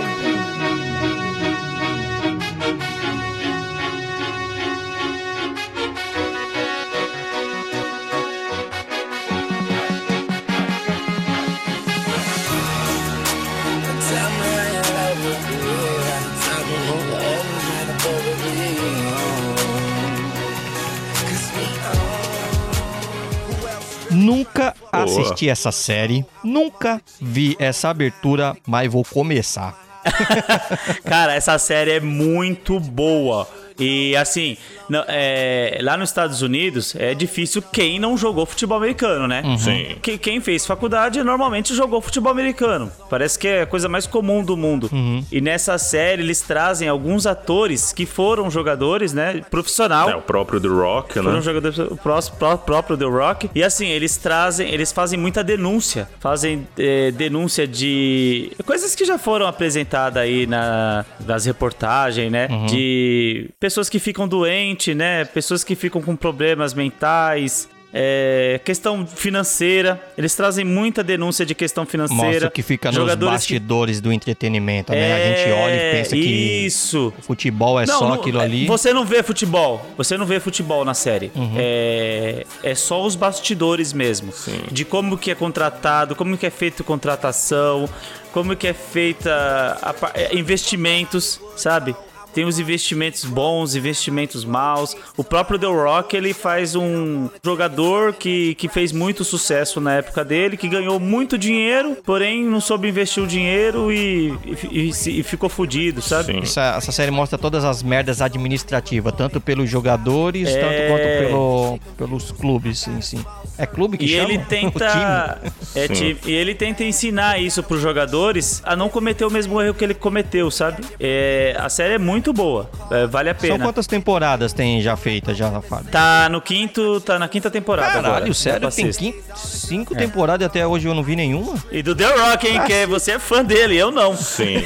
Nunca assisti essa série, nunca vi essa abertura, mas vou começar. Cara, essa série é muito boa. E assim, não- é, lá nos Estados Unidos é difícil quem não jogou futebol americano, né? Sim. Que, quem fez faculdade normalmente jogou futebol americano. Parece que é a coisa mais comum do mundo. E nessa série eles trazem alguns atores que foram jogadores, né? Profissional. É o próprio The Rock, Foram né? jogadores o pró- pró- próprio The Rock. E assim, eles trazem, eles fazem muita denúncia. Fazem eh, denúncia de coisas que já foram apresentadas aí na, nas reportagens, né? De pessoas que ficam doentes, né? Pessoas que ficam com problemas mentais. é, questão financeira, eles trazem muita denúncia de questão financeira. Mostra que fica nos Jogadores que- bastidores do entretenimento, né? a gente olha e pensa que Isso. o futebol é Não, só não, aquilo é, ali. Você não vê futebol. Você não vê futebol na série. Uhum. É, é só os bastidores mesmo. De como que é contratado, como que é feita contratação, como que é feita a é, investimentos, sabe? Tem os investimentos bons, investimentos maus. O próprio The Rock, ele faz um jogador que, que fez muito sucesso na época dele, que ganhou muito dinheiro, porém não soube investir o dinheiro e, e, e e ficou fudido, sabe? Sim. Essa, essa série mostra todas as merdas administrativas, tanto pelos jogadores, É. tanto quanto pelo, pelos clubes em si. É clube que E chama? ele tenta. time? É, Sim. time. E ele tenta ensinar isso pros jogadores a não cometer o mesmo erro que ele cometeu, sabe? É, a série é muito boa. é, vale a São pena. quantas temporadas tem já feitas já, Fábio? Tá no quinto. Tá na quinta temporada agora. Caralho, Vai sério? Tem sexta. quin- cinco temporadas e até hoje eu não vi nenhuma? E do The Rock, hein? Que você é fã dele, eu não. Sim.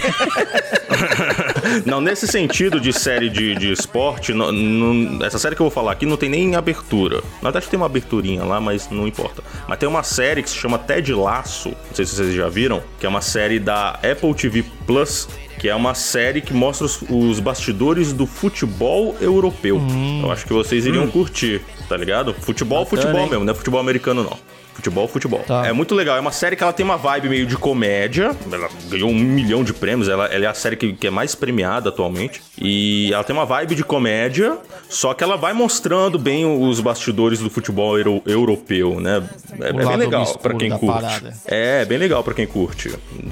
não, nesse sentido de série de, de esporte, não- não- essa série que eu vou falar aqui não tem nem abertura. Na verdade tem uma aberturinha lá, mas não importa. Mas tem uma série que se chama Ted Laço, não sei se vocês já viram, que é uma série da Apple TV Plus, que é uma série que mostra os, os bastidores do futebol europeu. Eu acho que vocês iriam curtir, tá ligado? Futebol, futebol hein? mesmo, não é futebol americano não. Futebol, futebol. Tá. É muito legal. É uma série que ela tem uma vibe meio de comédia. Ela ganhou um milhão de prêmios. Ela, ela é a série que, que é mais premiada atualmente. E ela tem uma vibe de comédia, só que ela vai mostrando bem os bastidores do futebol euro- europeu, né? É, é O bem legal pra quem curte. parada. É, bem legal pra quem curte.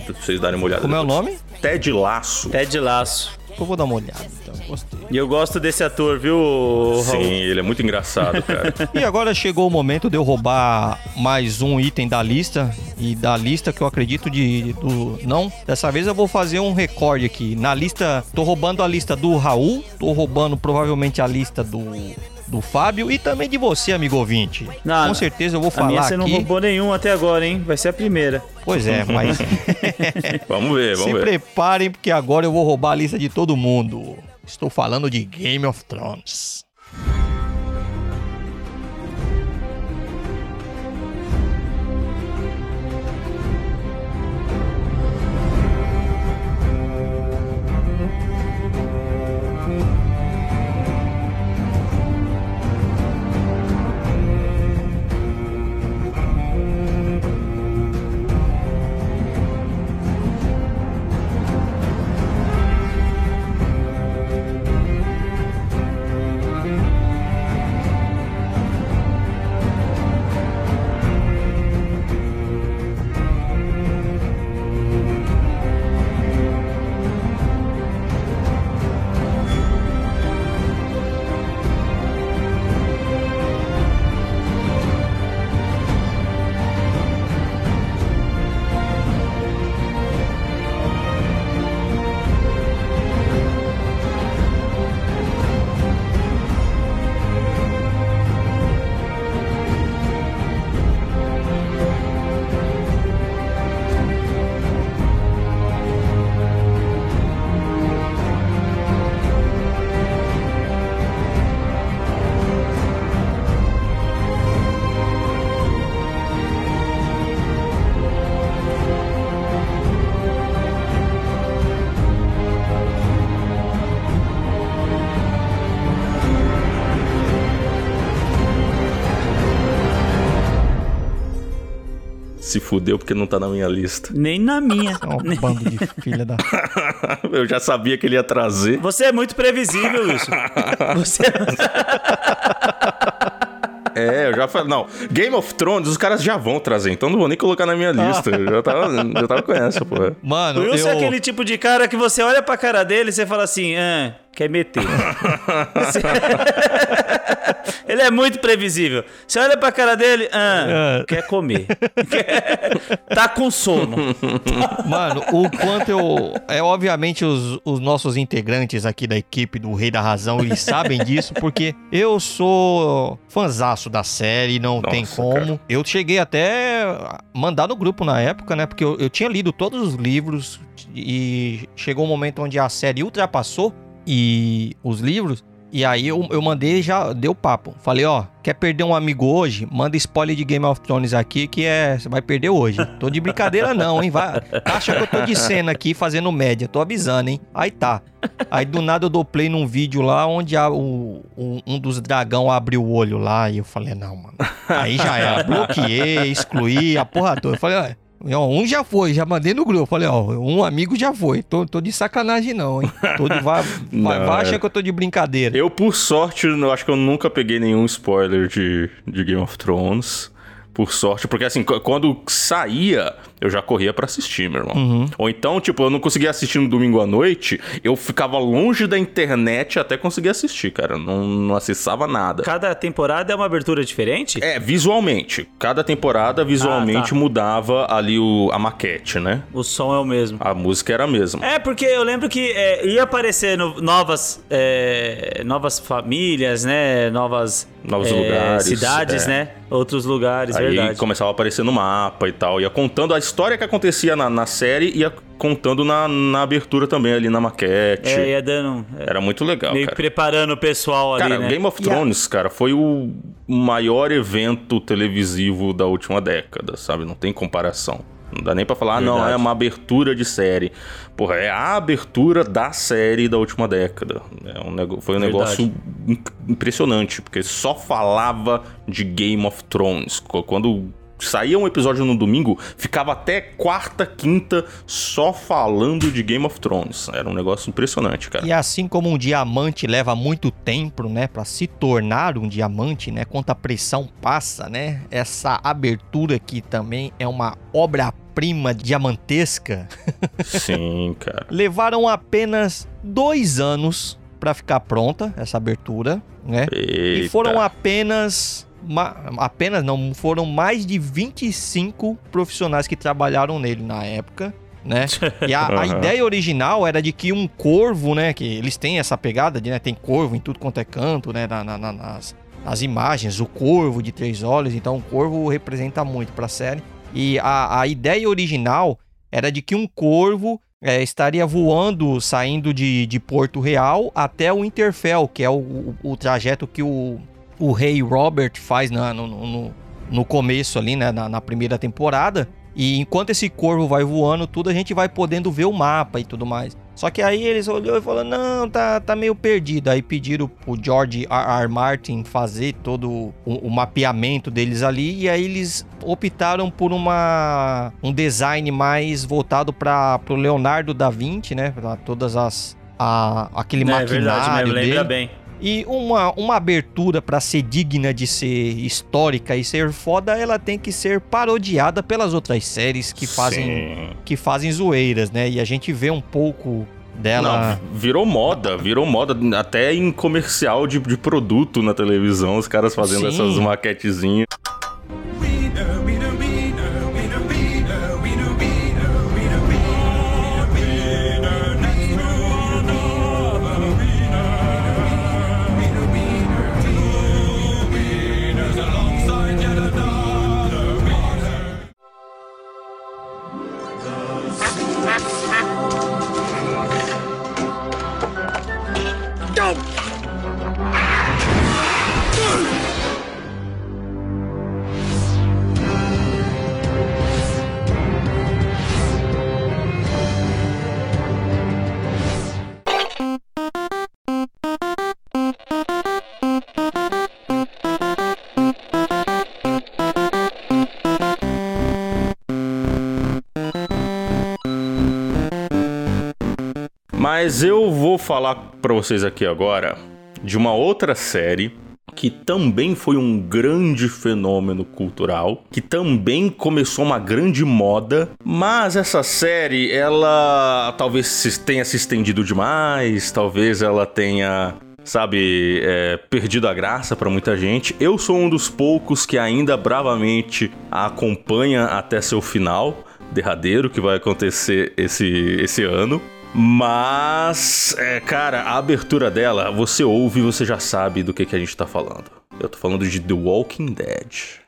Pra vocês darem uma olhada. Como é o depois. nome? Ted Laço. Ted Laço. Eu vou dar uma olhada, então. Gostei. E eu gosto desse ator, viu, Raul? Sim, ele é muito engraçado, cara. E agora chegou o momento de eu roubar mais um item da lista. E da lista que eu acredito de. Do, não, dessa vez eu vou fazer um recorde aqui. Na lista. Tô roubando a lista do Raul. Tô roubando provavelmente a lista do. Do Fábio e também de você, amigo ouvinte. Não, Com certeza eu vou A minha falar você não aqui. roubou nenhum até agora, hein? Vai ser a primeira. Pois é, mas vamos ver, se vamos ver. preparem porque agora eu vou roubar a lista de todo mundo. Estou falando de Game of Thrones. Se fudeu porque não tá na minha lista. Nem na minha. É um bando de filha da. Eu já sabia que ele ia trazer. Você é muito previsível, Wilson. Você... É, eu já falei. Não, Game of Thrones, os caras já vão trazer, então não vou nem colocar na minha lista. Eu já tava, já tava com essa, pô. Mano, O Wilson eu... é aquele tipo de cara que você olha pra cara dele e você fala assim, ah, quer meter. Ele é muito previsível. Você olha pra cara dele, ah, É. quer comer. tá com sono. Mano, o quanto eu. É obviamente os, os nossos integrantes aqui da equipe do Rei da Razão, eles sabem disso, porque eu sou fanzaço da série, não tem Nossa, como. cara. Eu cheguei até a mandar no grupo na época, né? Porque eu, eu tinha lido todos os livros e chegou um momento onde a série ultrapassou e os livros. E aí eu, eu mandei já deu papo. Falei, ó, quer perder um amigo hoje? Manda spoiler de Game of Thrones aqui que é. Você vai perder hoje. Tô de brincadeira, não, hein? Vai, acha que eu tô de cena aqui fazendo média, tô avisando, hein? Aí tá. Aí do nada eu dou play num vídeo lá onde a- o, um, um dos dragão abriu o olho lá e eu falei, não, mano. Aí já era. Bloqueei, excluí, a porra toda. Eu falei, ó. Ó, Um já foi, já mandei no grupo. Falei, ó, um amigo já foi. Tô, tô de sacanagem, não, hein? Tô de, vai, vai, Não, vai achar que eu tô de brincadeira. Eu, por sorte, eu acho que eu nunca peguei nenhum spoiler de, de Game of Thrones. Por sorte, porque assim, qu- quando saía, eu já corria pra assistir, meu irmão. Uhum. Ou então, tipo, eu não conseguia assistir no domingo à noite, eu ficava longe da internet até conseguir assistir, cara. Não, não acessava nada. Cada temporada é uma abertura diferente? É, visualmente. Cada temporada visualmente Ah, tá. mudava ali o, a maquete, né? O som é o mesmo. A música era a mesma. É, porque eu lembro que é, ia aparecendo novas, é, novas famílias, né? Novas Novos é, lugares, cidades, é. né? Outros lugares, Aí verdade. começava a aparecer no mapa e tal. Ia contando a história que acontecia na, na série, ia contando na, na abertura também, ali na maquete. É, ia dando. é, Era muito legal, meio cara. preparando o pessoal ali, Cara, né? Game of Thrones, cara, foi o maior evento televisivo da última década, sabe? Não tem comparação. Não dá nem pra falar, ah, não, Verdade. é uma abertura de série. Porra, é a abertura da série da última década. É um nego- foi um Verdade. negócio in- impressionante, porque só falava de Game of Thrones. Quando saía um episódio no domingo, ficava até quarta, quinta só falando de Game of Thrones. Era um negócio impressionante, cara. E assim como um diamante leva muito tempo, né, Pra se tornar um diamante, né, quanto a pressão passa, né? Essa abertura aqui também é uma obra-prima diamantesca. Sim, cara. Levaram apenas dois anos pra ficar pronta essa abertura, né? E Eita. foram apenas apenas não, foram mais de 25 profissionais que trabalharam nele na época. Né? E a, a ideia original era de que um corvo, né? Que eles têm essa pegada de, né? Tem corvo em tudo quanto é canto, né? na- na- na- nas, nas imagens, o corvo de três olhos. Então, o corvo representa muito pra série. E a, a ideia original era de que um corvo é, estaria voando, saindo de, de Porto Real até o Interfell, que é o, o- o trajeto que o, o rei Robert faz na- no, no, no começo ali, né, na, na primeira temporada. E enquanto esse corvo vai voando, tudo a gente vai podendo ver o mapa e tudo mais. Só que aí eles olhou e falou: "Não, tá, tá meio perdido". Aí pediram pro George R. R. Martin fazer todo o, o mapeamento deles ali e aí eles optaram por uma um design mais voltado para pro Leonardo da Vinci, né, para todas as a, aquele é verdade, maquinário mas lembra dele. bem. E uma, uma abertura pra ser digna de ser histórica e ser foda, ela tem que ser parodiada pelas outras séries que fazem, Sim. que fazem zoeiras, né? E a gente vê um pouco dela. Não, virou moda, virou moda até em comercial de, de produto na televisão, os caras fazendo Sim. essas maquetezinhas. Mas eu vou falar pra vocês aqui agora de uma outra série que também foi um grande fenômeno cultural, que também começou uma grande moda, mas essa série, ela talvez tenha se estendido demais, talvez ela tenha sabe, é, perdido a graça pra muita gente. Eu sou um dos poucos que ainda bravamente a acompanha até seu final derradeiro que vai acontecer esse, esse ano. Mas, é, cara, a abertura dela, você ouve e você já sabe do que, que a gente tá falando. Eu tô falando de The Walking Dead.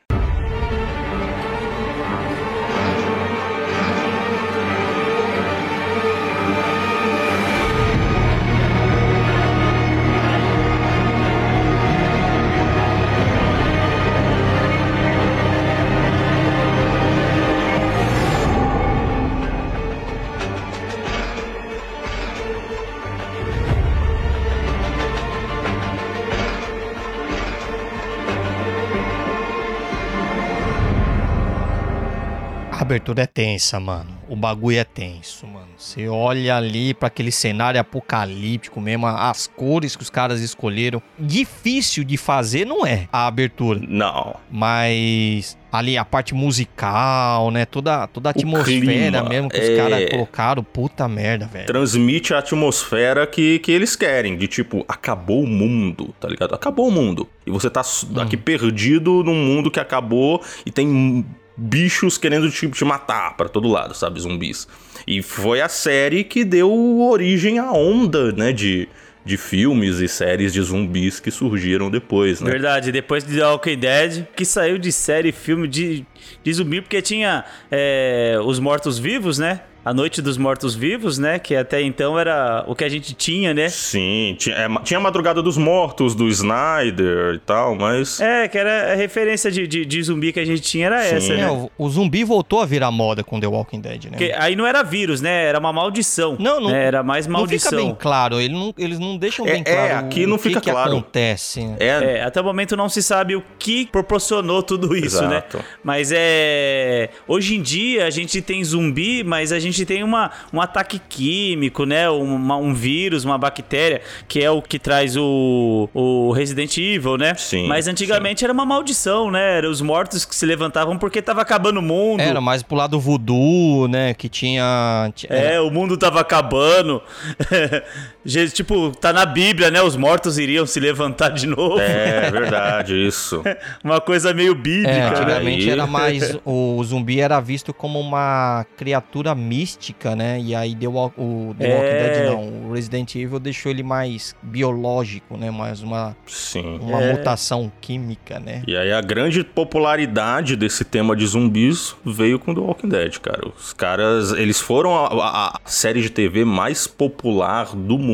A abertura é tensa, mano. O bagulho é tenso, mano. Você olha ali pra aquele cenário apocalíptico mesmo, as cores que os caras escolheram. Difícil de fazer não é a abertura, Não. mas ali a parte musical, né? Toda, toda a atmosfera clima, mesmo que os é. caras colocaram, puta merda, velho. Transmite a atmosfera que, que eles querem, de tipo, acabou o mundo, tá ligado? Acabou o mundo. E você tá s- aqui perdido num mundo que acabou e tem bichos querendo te, te matar pra todo lado, sabe? Zumbis. E foi a série que deu origem à onda, né? De, de filmes e séries de zumbis que surgiram depois, né? Verdade, depois de The Walking Dead, que saiu de série, filme de, de zumbi, porque tinha é, os mortos-vivos, né? A Noite dos Mortos-Vivos, né? Que até então era o que a gente tinha, né? Sim, tinha, é, tinha a Madrugada dos Mortos, do Snyder e tal, mas... É, que era a referência de, de, de zumbi que a gente tinha, era Sim. essa, É, né? o, o zumbi voltou a virar moda com The Walking Dead, né? Porque aí não era vírus, né? Era uma maldição. Não, não- né? Era mais Não maldição. fica bem claro, ele não- eles não deixam É, bem é, claro aqui o não que fica que claro. acontece. né? É, É, até o momento não se sabe o que proporcionou tudo isso, Exato. né? Mas é. Hoje em dia a gente tem zumbi, mas a gente tem uma, um ataque químico, né? Uma- um vírus, uma bactéria, que é o que traz o, o Resident Evil, né? Sim, Mas antigamente era uma maldição, né? Eram os mortos que se levantavam porque tava acabando o mundo. Era mais pro lado voodoo, né? Que tinha. ti- É, o mundo tava acabando. Je- tipo, tá na Bíblia, né? Os mortos iriam se levantar de novo. é verdade, isso. Uma coisa meio bíblica, É, né? antigamente Aí- era mais. O zumbi era visto como uma criatura mística, né? E aí deu o, o The Walking É. Dead não. O Resident Evil deixou ele mais biológico, né? Mais uma, Sim. uma É. mutação química, né? E aí a grande popularidade desse tema de zumbis veio com The Walking Dead, cara. Os caras, eles foram a, a- a série de TV mais popular do mundo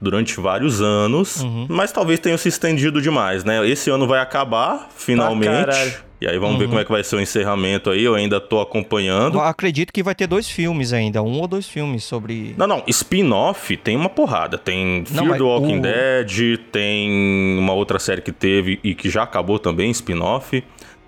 durante vários anos, Uhum. mas talvez tenham se estendido demais, né? Esse ano vai acabar, finalmente. caralho. e aí vamos ver como é que vai ser o encerramento aí, eu ainda tô acompanhando. Eu acredito que vai ter dois filmes ainda, um ou dois filmes sobre. Não, não, spin-off tem uma porrada. Tem Não, Fear mas the Walking o- Dead, tem uma outra série que teve e que já acabou também, spin-off.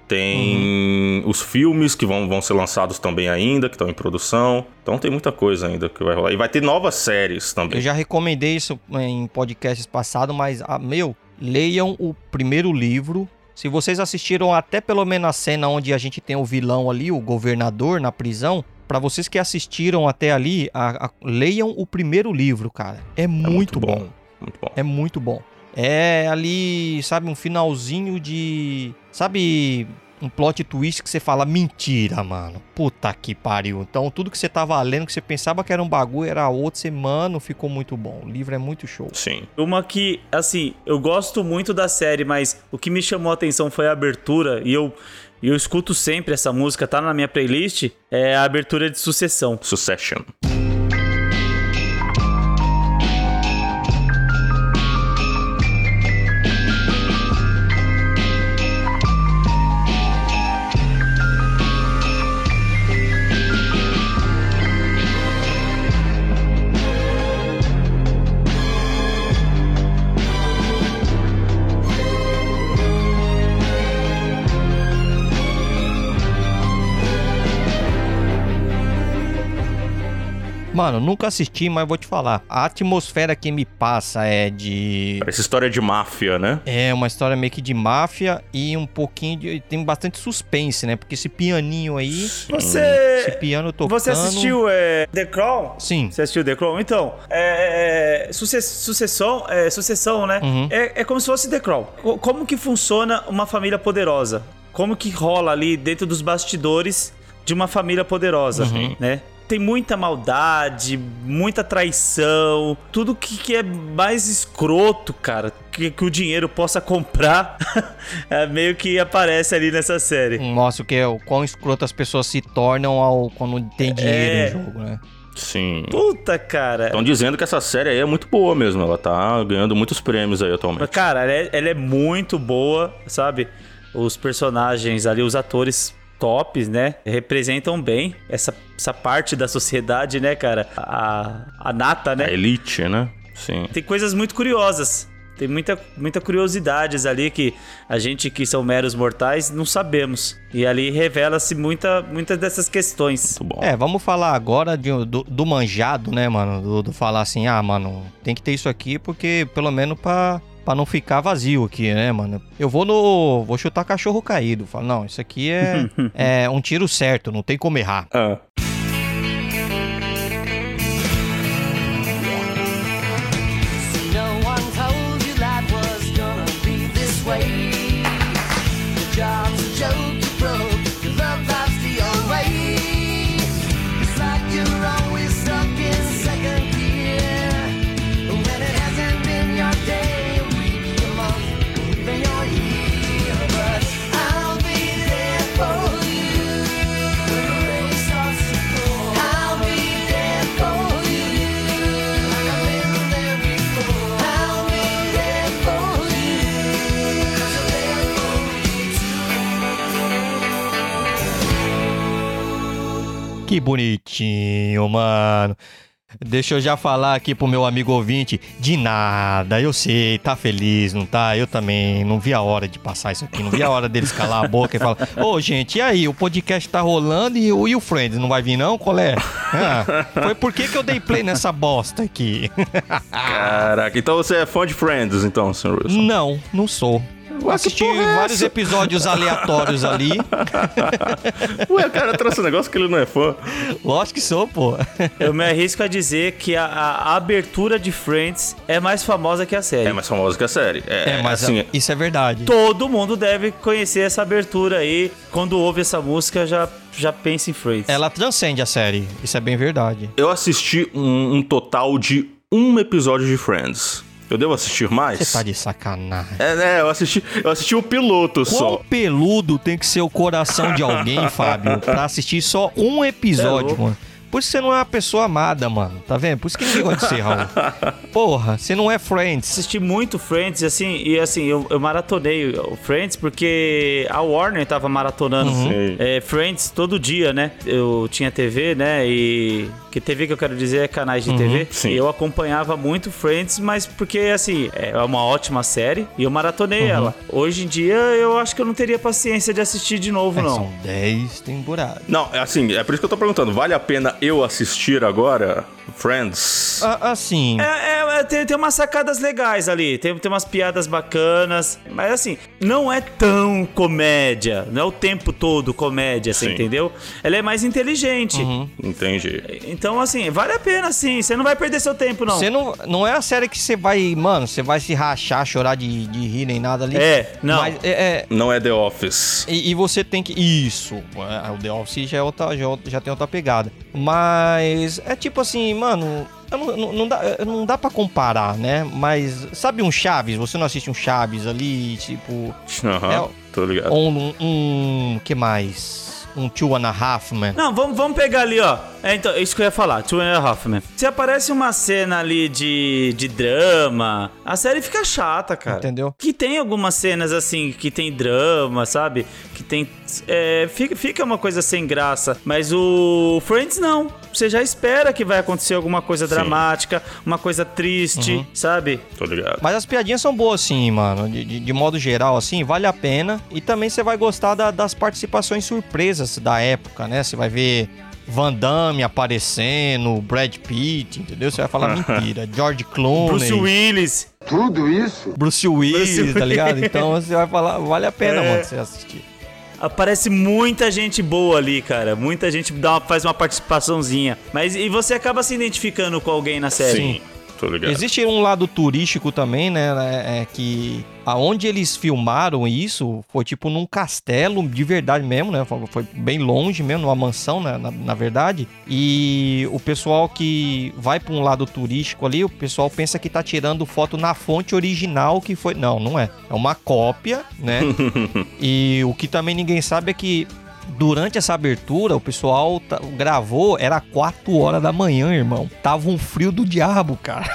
Tem Uhum. os filmes que vão, vão ser lançados também ainda, que estão em produção. Então tem muita coisa ainda que vai rolar. E vai ter novas séries também. Eu já recomendei isso em podcasts passados, mas, ah, meu, leiam o primeiro livro. Se vocês assistiram até pelo menos a cena onde a gente tem o vilão ali, o governador na prisão, pra vocês que assistiram até ali, a- a- leiam o primeiro livro, cara. É muito, muito bom. bom. Muito bom. É muito bom. É ali, sabe, um finalzinho de. Sabe, um plot twist que você fala, mentira, mano. Puta que pariu. Então, tudo que você tava lendo, que você pensava que era um bagulho, era outro. Você, mano, ficou muito bom. O livro é muito show. Sim. Uma que, assim, eu gosto muito da série, mas o que me chamou a atenção foi a abertura, e eu, e eu escuto sempre essa música, tá na minha playlist, é a abertura de Sucessão. Succession. Mano, nunca assisti, mas vou te falar. A atmosfera que me passa é de. Parece história de máfia, né? É uma história meio que de máfia e um pouquinho de. Tem bastante suspense, né? Porque esse pianinho aí. Esse Você. piano tocando. Você assistiu é, The Crown? Sim. Você assistiu The Crown? Então, é, é, suce- sucessão, é, sucessão, né? Uhum. É, é como se fosse The Crown. Co- Como que funciona uma família poderosa? Como que rola ali dentro dos bastidores de uma família poderosa, Uhum. né? Tem muita maldade, muita traição, tudo que, que é mais escroto, cara, que, que o dinheiro possa comprar, é meio que aparece ali nessa série. Mostra o que é o quão escroto as pessoas se tornam ao quando tem dinheiro É. em jogo, né? Sim. Puta, cara. Estão dizendo que essa série aí é muito boa mesmo. Ela tá ganhando muitos prêmios aí atualmente. Cara, ela é, ela é muito boa, sabe? Os personagens ali, os atores tops, né? Representam bem essa, essa parte da sociedade, né, cara? A, a nata, A né? Elite, né? Sim. Tem coisas muito curiosas. Tem muita, muita curiosidades ali que a gente que são meros mortais não sabemos. E ali revela-se muita, muitas dessas questões. Muito bom. É, vamos falar agora de- do, do manjado, né, mano? Do, do falar assim, ah, mano, tem que ter isso aqui porque pelo menos pra, pra não ficar vazio aqui, né, mano? Eu vou no. Vou chutar cachorro caído. Falo, não, isso aqui é, é um tiro certo, não tem como errar. Ah. Que bonitinho, mano. Deixa eu já falar aqui pro meu amigo ouvinte. De nada, eu sei, tá feliz, não tá? Eu também não vi a hora de passar isso aqui. Não vi a hora deles calar a boca e falar: Ô, gente, e aí? O podcast tá rolando e, o- e o Friends não vai vir, não? Qual é? Ah, foi por que, que eu dei play nessa bosta aqui? Caraca, então você é fã de Friends, então, Sr. Wilson? não, não sou. Eu assisti vários episódios aleatórios ali. Ué, o cara trouxe um negócio que ele não é fã. Lógico que sou, pô. Eu me arrisco a dizer que a, a- a abertura de Friends é mais famosa que a série. É mais famosa que a série. É, É, mas assim, isso é verdade. Todo mundo deve conhecer essa abertura aí. Quando ouve essa música, já, já pensa em Friends. Ela transcende a série. Isso é bem verdade. eu assisti um, um total de um episódio de Friends. Eu devo assistir mais? Você tá de sacanagem. É, né? Eu assisti, eu assisti o piloto Quão só. peludo tem que ser o coração de alguém, Fábio, pra assistir só um episódio, É mano? Por isso você não é uma pessoa amada, mano. Tá vendo? Por isso que ninguém gosta de você, Raul. Porra, você não é Friends. assisti muito Friends, assim, e assim, eu, eu maratonei o Friends porque a Warner tava maratonando Sim. é, Friends todo dia, né? Eu tinha TV, né? E. Que TV que eu quero dizer é canais de TV. sim. Eu acompanhava muito Friends, mas porque, assim, é uma ótima série e eu maratonei ela. Hoje em dia eu acho que eu não teria paciência de assistir de novo, É, não. São 10 temporadas. Não, é assim, é por isso que eu tô perguntando. Vale a pena eu assistir agora Friends? Ah, assim, É, é, é, tem, tem umas sacadas legais ali, tem, tem umas piadas bacanas, mas assim, não é tão comédia, não é o tempo todo comédia, você Sim. entendeu? Ela é mais inteligente. Entendi. Então, assim, vale a pena sim, você não vai perder seu tempo, não. você não, não é a série que você vai, mano, você vai se rachar, chorar de, de rir nem nada ali. É, não. Mas é, é, Não é The Office. E, e você tem que. Isso. é, O The Office já, é outra, já, é já tem outra pegada. Mas é tipo assim, mano. Não, não, não dá, não dá pra comparar, né? Mas sabe um Chaves? Você não assiste um Chaves ali, tipo. É, tô ligado. Ou um. um que mais? Um Two and a Half Man. Não, vamos, vamos pegar ali, ó. É, então, isso que eu ia falar, Two and a Half Men. Se aparece uma cena ali de, de drama, a série fica chata, cara. Entendeu? Que tem algumas cenas assim, que tem drama, sabe? Que tem. é, fica, fica uma coisa sem graça. Mas o Friends não. Você já espera que vai acontecer alguma coisa dramática, uma coisa triste, sabe? Tô ligado. Mas as piadinhas são boas, sim, mano. De, de- de modo geral, assim, vale a pena. E também você vai gostar da- das participações surpresas da época, né? Você vai ver Van Damme aparecendo, Brad Pitt, entendeu? Você vai falar mentira. George Clooney, Bruce Willis. Bruce Willis, Bruce tá ligado? Então você vai falar, vale a pena, É. mano, você assistir. Aparece muita gente boa ali, cara. Muita gente dá uma- faz uma participaçãozinha. Mas e você acaba se identificando com alguém na série. Sim, tô ligado. Existe um lado turístico também, né? É, é que aonde eles filmaram isso foi tipo num castelo de verdade mesmo, né? Foi, foi bem longe mesmo, numa mansão, né? na, na verdade. E o pessoal que vai para um lado turístico ali, o pessoal pensa que tá tirando foto na fonte original que foi. Não, não é. É uma cópia, né? e o que também ninguém sabe é que Durante essa abertura, o pessoal gravou, era 4 horas da manhã, irmão. Tava um frio do diabo, cara.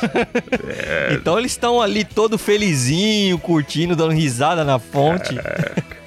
então eles estão ali todo felizinho, curtindo, dando risada na fonte.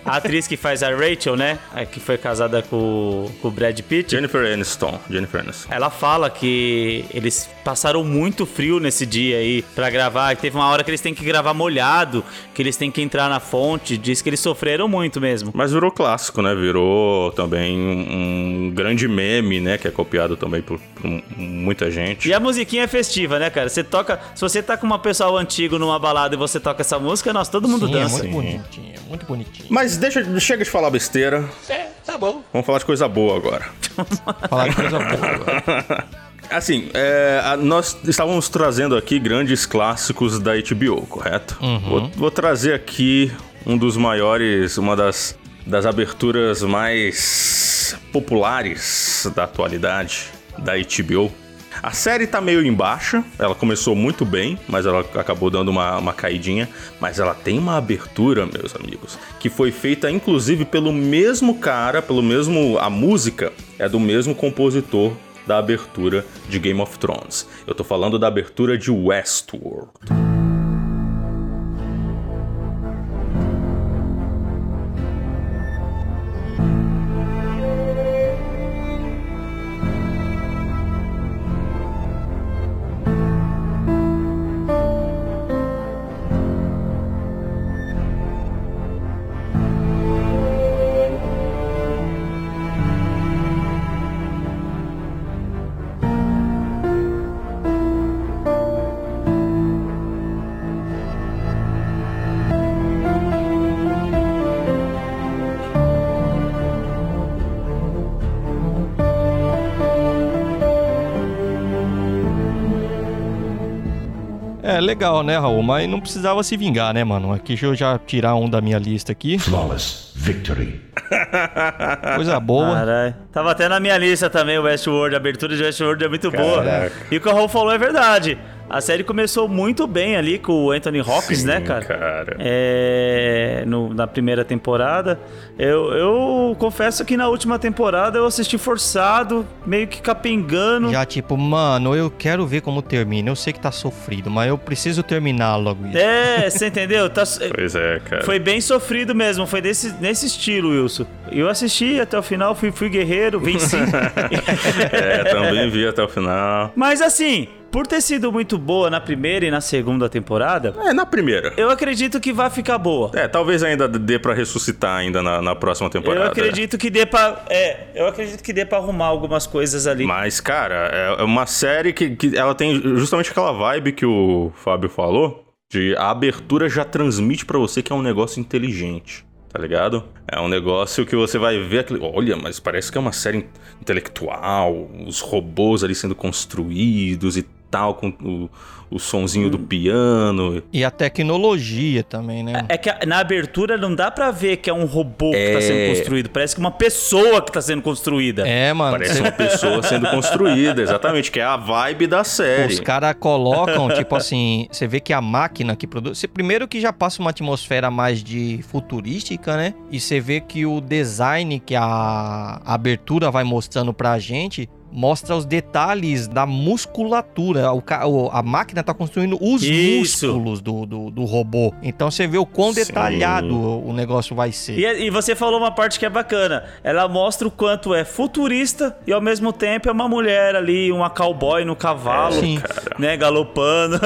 A atriz que faz a Rachel, né? A que foi casada com, com o Brad Pitt. Jennifer Aniston. Jennifer Aniston. Ela fala que eles passaram muito frio nesse dia aí pra gravar. que Teve uma hora que eles têm que gravar molhado, que eles têm que entrar na fonte. Diz que eles sofreram muito mesmo. Mas virou clássico, né? Virou também um grande meme, né? Que é copiado também por, por muita gente. E a musiquinha é festiva, né, cara? Você toca. Se você tá com uma pessoal antigo numa balada e você toca essa música, nossa, todo mundo Sim, é dança. muito bonitinho, muito bonitinho. Mas deixa, chega de falar besteira. É, tá bom. Vamos falar de coisa boa agora. Falar de coisa boa agora. Assim, é, a- nós estávamos trazendo aqui grandes clássicos da HBO, correto? Vou, vou trazer aqui um dos maiores, uma das, das aberturas mais populares da atualidade da HBO. A série tá meio em baixa, ela começou muito bem, mas ela acabou dando uma, uma caidinha. Mas ela tem uma abertura, meus amigos, que foi feita inclusive pelo mesmo cara, pelo mesmo. A música é do mesmo compositor da abertura de Game of Thrones. Eu tô falando da abertura de Westworld. Legal, né, Raul? Mas não precisava se vingar, né, mano? Aqui deixa eu já tirar um da minha lista aqui. Flawless victory. Coisa boa. Caralho. Tava até na minha lista também o Westworld. A abertura de Westworld é muito boa. E o que o Raul falou é verdade. A série começou muito bem ali com o Anthony Hopkins, Sim, né, cara? cara. É, no- na primeira temporada. Eu, eu confesso que na última temporada eu assisti forçado, meio que capengando. Já tipo, mano, eu quero ver como termina. Eu sei que tá sofrido, mas eu preciso terminar logo isso. É, você entendeu? Tá- Pois é, cara. Foi bem sofrido mesmo, foi desse, nesse estilo, Wilson. Eu assisti até o final, fui, fui guerreiro, venci. É, também vi até o final. Mas assim, por ter sido muito boa na primeira e na segunda temporada, É, na primeira. eu acredito que vai ficar boa. É, talvez ainda dê pra ressuscitar ainda na, na próxima temporada. Eu acredito que dê pra. É, eu acredito que dê pra arrumar algumas coisas ali. Mas, cara, é é uma série que, que ela tem justamente aquela vibe que o Fábio falou, de a abertura já transmite pra você que é um negócio inteligente, tá ligado? É um negócio que você vai ver aquele, olha, mas parece que é uma série intelectual, os robôs ali sendo construídos e tal, com o, o sonzinho do piano. E a tecnologia também, né? É que a- na abertura não dá pra ver que é um robô que tá É. sendo construído. Parece que uma pessoa que tá sendo construída. É, mano. Parece uma pessoa sendo construída, exatamente, que é a vibe da série. Os caras colocam, tipo assim, você vê que a máquina que produz. Você, primeiro que já passa uma atmosfera mais de futurística, né? E você vê que o design que a abertura vai mostrando pra gente mostra os detalhes da musculatura. O, a máquina tá construindo os Isso. músculos do, do, do robô. Então você vê o quão Sim. detalhado o negócio vai ser. E, e você falou uma parte que é bacana. Ela mostra o quanto é futurista e ao mesmo tempo é uma mulher ali, uma cowboy no cavalo. Sim. né, galopando.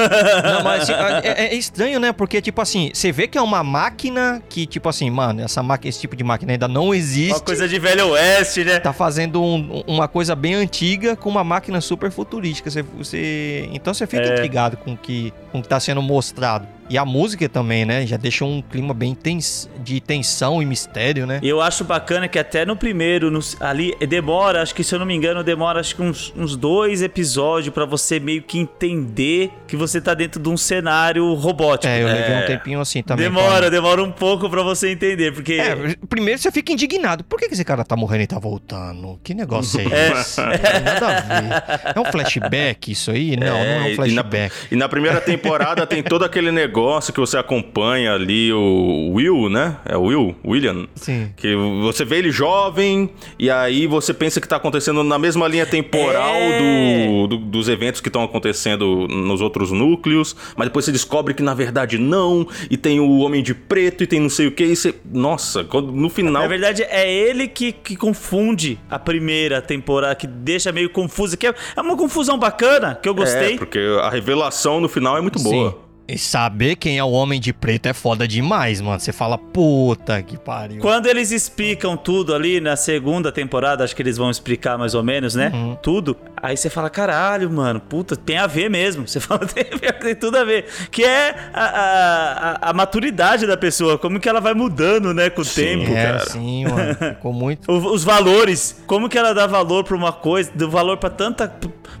Não, mas assim, é, é estranho, né? Porque, tipo assim, você vê que é uma máquina que, tipo assim, mano, essa máquina, esse tipo de máquina ainda não existe. Uma coisa de velho oeste, né? Tá fazendo um- uma coisa bem antiga com uma máquina super futurística. Você, você- então você fica É. intrigado com o que, com o que tá sendo mostrado. E a música também, né? Já deixa um clima bem tens, de tensão e mistério, né? E eu acho bacana que até no primeiro, no- ali, demora, acho que se eu não me engano, demora acho que uns, uns dois episódios pra você meio que entender que você tá dentro de um cenário robótico. É, eu levei É. um tempinho assim também. Demora, demora um pouco pra você entender, porque... É, primeiro você fica indignado. Por que esse cara tá morrendo e tá voltando? Que negócio é É. esse? Não tem nada a ver. É um flashback isso aí? Não, não é um e na, flashback. e na primeira temporada tem todo aquele negócio que você acompanha ali o Will, né? É o Will? William? Sim. Que você vê ele jovem e aí você pensa que tá acontecendo na mesma linha temporal É. do, do- dos eventos que estão acontecendo nos outros núcleos, mas depois você descobre que na verdade não, e tem o Homem de Preto e tem não sei o que, e você... Nossa, quando- no final... Na verdade, é ele que, que confunde a primeira temporada, que deixa meio confusa, que é, é uma confusão bacana, que eu gostei. É, porque a revelação no final é muito boa. Sim. E saber quem é o Homem de Preto é foda demais, mano. Você fala, puta que pariu. Quando eles explicam tudo ali na segunda temporada, acho que eles vão explicar mais ou menos, né? Uhum. Tudo. Aí você fala, caralho, mano, puta, tem a ver mesmo. Você fala, tem, tem tudo a ver. Que é a, a, a- maturidade da pessoa, como que ela vai mudando, né, com o tempo. é, cara. sim, mano. Ficou muito. O- Os valores, como que ela dá valor pra uma coisa, deu valor pra tanta.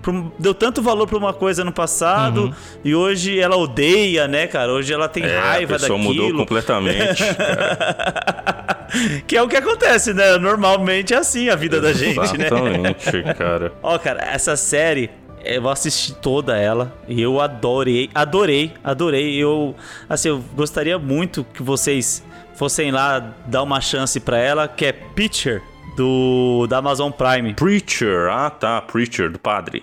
pra deu tanto valor pra uma coisa no passado Uhum. e hoje ela odeia, né, cara? Hoje ela tem É, raiva a pessoa daquilo. mudou completamente. que é o que acontece, né? Normalmente é assim a vida da gente, né? Exatamente, cara. Ó, cara, essa série. Eu assisti toda ela e eu adorei, adorei, adorei. Eu, assim, eu gostaria muito que vocês fossem lá dar uma chance pra ela, que é Pitcher do da Amazon Prime. Preacher, ah tá, Preacher, do padre.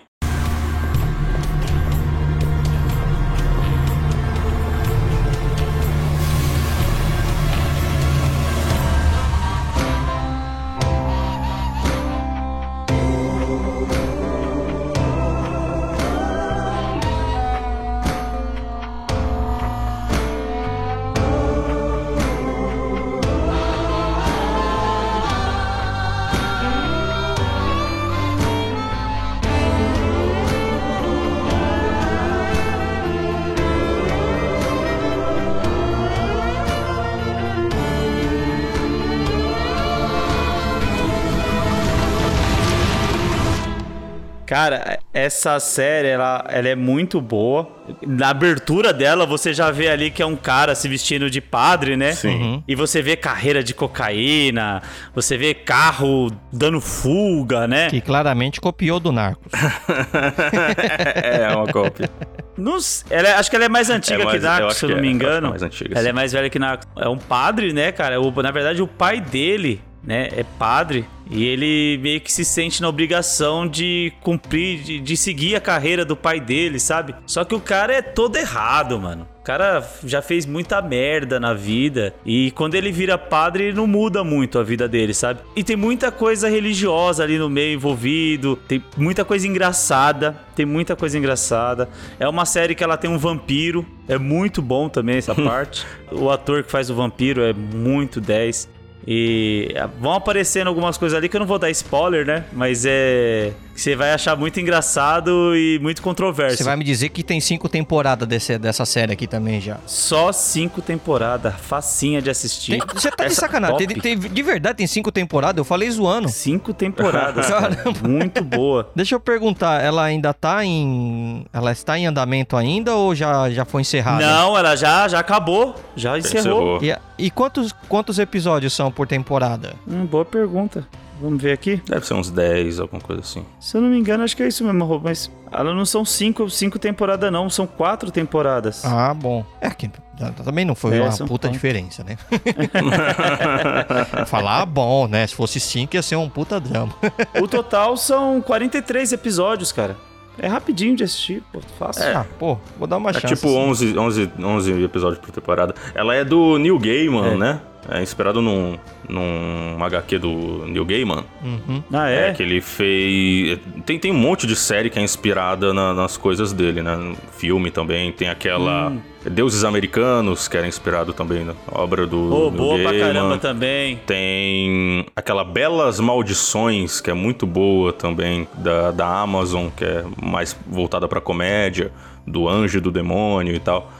Cara, essa série, ela, ela é muito boa. Na abertura dela, você já vê ali que é um cara se vestindo de padre, né? Sim. E você vê carreira de cocaína, você vê carro dando fuga, né? Que claramente copiou do Narcos. é, uma cópia. Não s- ela é- acho que ela é mais antiga É mais- que Narcos, se eu não é, me é engano. mais antiga, ela sim. é mais velha que Narcos. É um padre, né, cara? O- na verdade, o pai dele, né, é padre. E ele meio que se sente na obrigação de cumprir, de, de seguir a carreira do pai dele, sabe? Só que o cara é todo errado, mano. O cara já fez muita merda na vida. E quando ele vira padre, não muda muito a vida dele, sabe? E tem muita coisa religiosa ali no meio envolvido. Tem muita coisa engraçada. Tem muita coisa engraçada. É uma série que ela tem um vampiro. É muito bom também essa parte. o ator que faz o vampiro é muito 10. E ah, vão aparecendo algumas coisas ali que eu não vou dar spoiler, né? Mas é. que Você vai achar muito engraçado e muito controverso. Você vai me dizer que tem cinco temporadas desse, dessa série aqui também já. Só cinco temporadas, facinha de assistir. Tem- você tá de Essa- sacanagem. top. Tem- tem- de verdade tem cinco temporadas? Eu falei zoando. Cinco temporadas, cara. Caramba. Muito boa. Deixa eu perguntar, ela ainda tá em. Ela está em andamento ainda ou já, já foi encerrada? Não, ela já, já acabou. Já encerrou. Encerrou. E, e quantos, quantos episódios são por temporada? Hum, boa pergunta. Vamos ver aqui. Deve ser uns 10, alguma coisa assim. Se eu não me engano, acho que é isso mesmo, Rô, mas ela não são cinco, cinco temporadas, não, são quatro temporadas. Ah, bom. É que também não foi É, uma puta quatro. diferença, né? Falar ah, bom, né? Se fosse cinco ia ser um puta drama. O total são 43 episódios, cara. É rapidinho de assistir, pô, fácil. Ah, pô, vou dar uma É chance. tipo assim. 11, 11, 11 episódios por temporada. Ela é do Neil Gaiman, É. né? É inspirado num, num HQ do Neil Gaiman. Ah, É, é? que ele fez. Tem, tem um monte de série que é inspirada na- nas coisas dele, né? Filme também. Tem aquela. Hum. Deuses Americanos, que era inspirado também na obra do. Pô, Neil boa pra Gaiman. caramba também. Tem aquela Belas Maldições, que é muito boa também, da, da Amazon, que é mais voltada pra comédia, do anjo e do demônio e tal.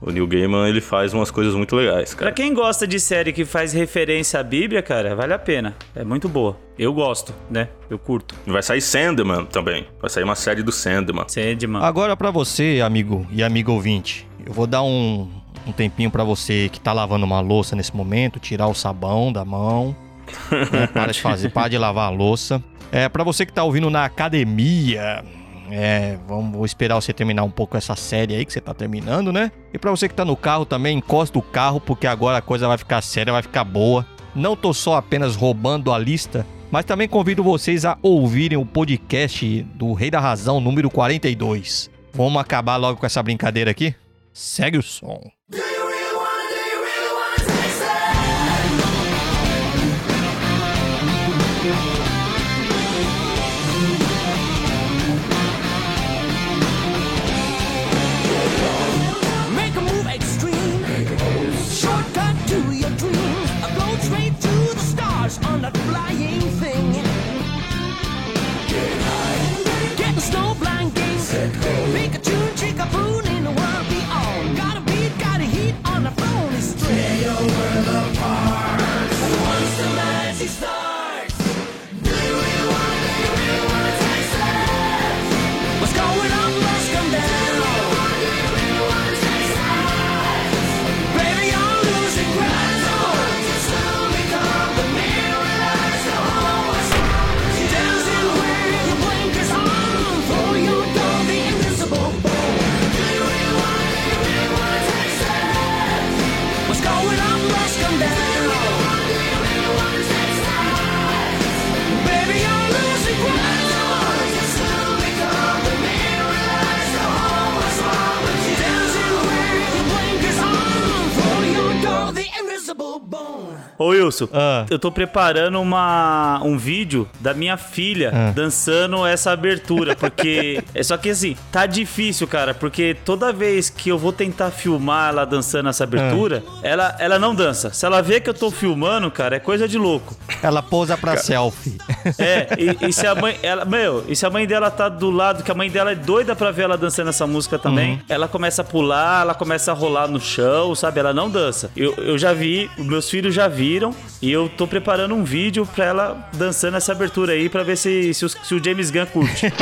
O Neil Gaiman, ele faz umas coisas muito legais, Pra cara. quem gosta de série que faz referência à Bíblia, cara, vale a pena. É muito boa. Eu gosto, né? Eu curto. E Vai sair Sandman também. Vai sair uma série do Sandman. Sandman. Agora pra você, amigo e amigo ouvinte, eu vou dar um, um tempinho pra você que tá lavando uma louça nesse momento, tirar o sabão da mão, né? para de fazer, para de lavar a louça. É para você que tá ouvindo na academia, é, vamos vou esperar você terminar um pouco essa série aí que você tá terminando, né? E pra você que tá no carro também, encosta o carro porque agora a coisa vai ficar séria, vai ficar boa. Não tô só apenas roubando a lista, mas também convido vocês a ouvirem o podcast do Rei da Razão número 42. Vamos acabar logo com essa brincadeira aqui? Segue o som. Ô Wilson, Ah. eu tô preparando uma, um vídeo da minha filha Ah. dançando essa abertura, porque. é só que assim, tá difícil, cara, porque toda vez que eu vou tentar filmar ela dançando essa abertura, ela, ela não dança. Se ela vê que eu tô filmando, cara, é coisa de louco. Ela pousa pra selfie. É, e, e se a mãe. Ela, meu, e se a mãe dela tá do lado, que a mãe dela é doida pra ver ela dançando essa música também, Uhum. ela começa a pular, ela começa a rolar no chão, sabe? Ela não dança. Eu, eu já vi, os meus filhos já viram, e eu tô preparando um vídeo pra ela dançando essa abertura aí pra ver se, se, o, se o James Gunn curte.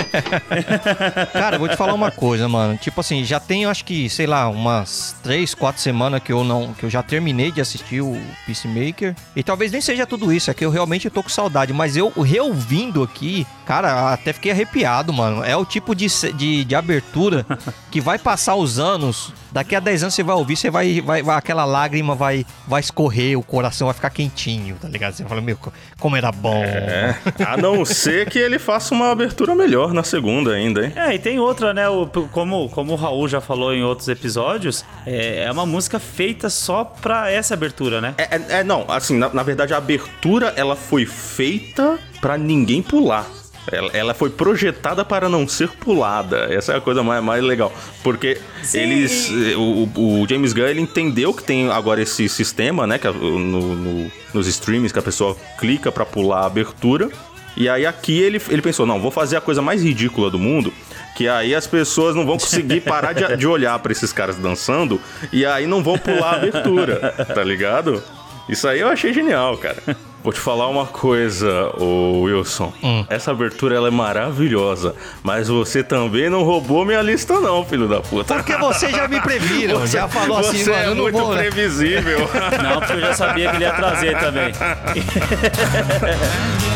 Cara, eu vou te falar uma coisa, mano. Tipo assim, já tem, acho que, sei lá, umas três, quatro semanas que eu não. que eu já terminei de assistir o Peacemaker. E talvez nem seja tudo isso, é que eu realmente tô com saudade. Mas eu reouvindo aqui, cara, até fiquei arrepiado, mano. É o tipo de, de, de abertura que vai passar os anos. Daqui a 10 anos você vai ouvir, você vai, vai, vai- aquela lágrima vai, vai escorrer, o coração vai ficar quentinho, tá ligado? Você fala, meu, como era bom. É. A não ser que ele faça uma abertura melhor na segunda ainda, hein? É, e tem outra, né? O, como, como o Raul já falou em outros episódios, é, é uma música feita só pra essa abertura, né? É, é- é, não, assim, na, na verdade a abertura ela foi feita pra ninguém pular. Ela, ela foi projetada para não ser pulada. Essa é a coisa mais, mais legal. Porque Sim. eles. eh, O, o James Gunn ele entendeu que tem agora esse sistema, né? Que no, no- nos streams que a pessoa clica pra pular a abertura. E aí aqui ele, ele pensou: não, vou fazer a coisa mais ridícula do mundo. Que aí as pessoas não vão conseguir parar de, de olhar pra esses caras dançando. E aí não vão pular a abertura. Tá ligado? Isso aí eu achei genial, cara. Vou te falar uma coisa, Wilson. Essa abertura ela é maravilhosa, mas você também não roubou minha lista não, filho da puta. Porque você já me previram, já falou assim, você mano, é eu não muito vou. né? previsível. Não, porque eu já sabia que ele ia trazer também.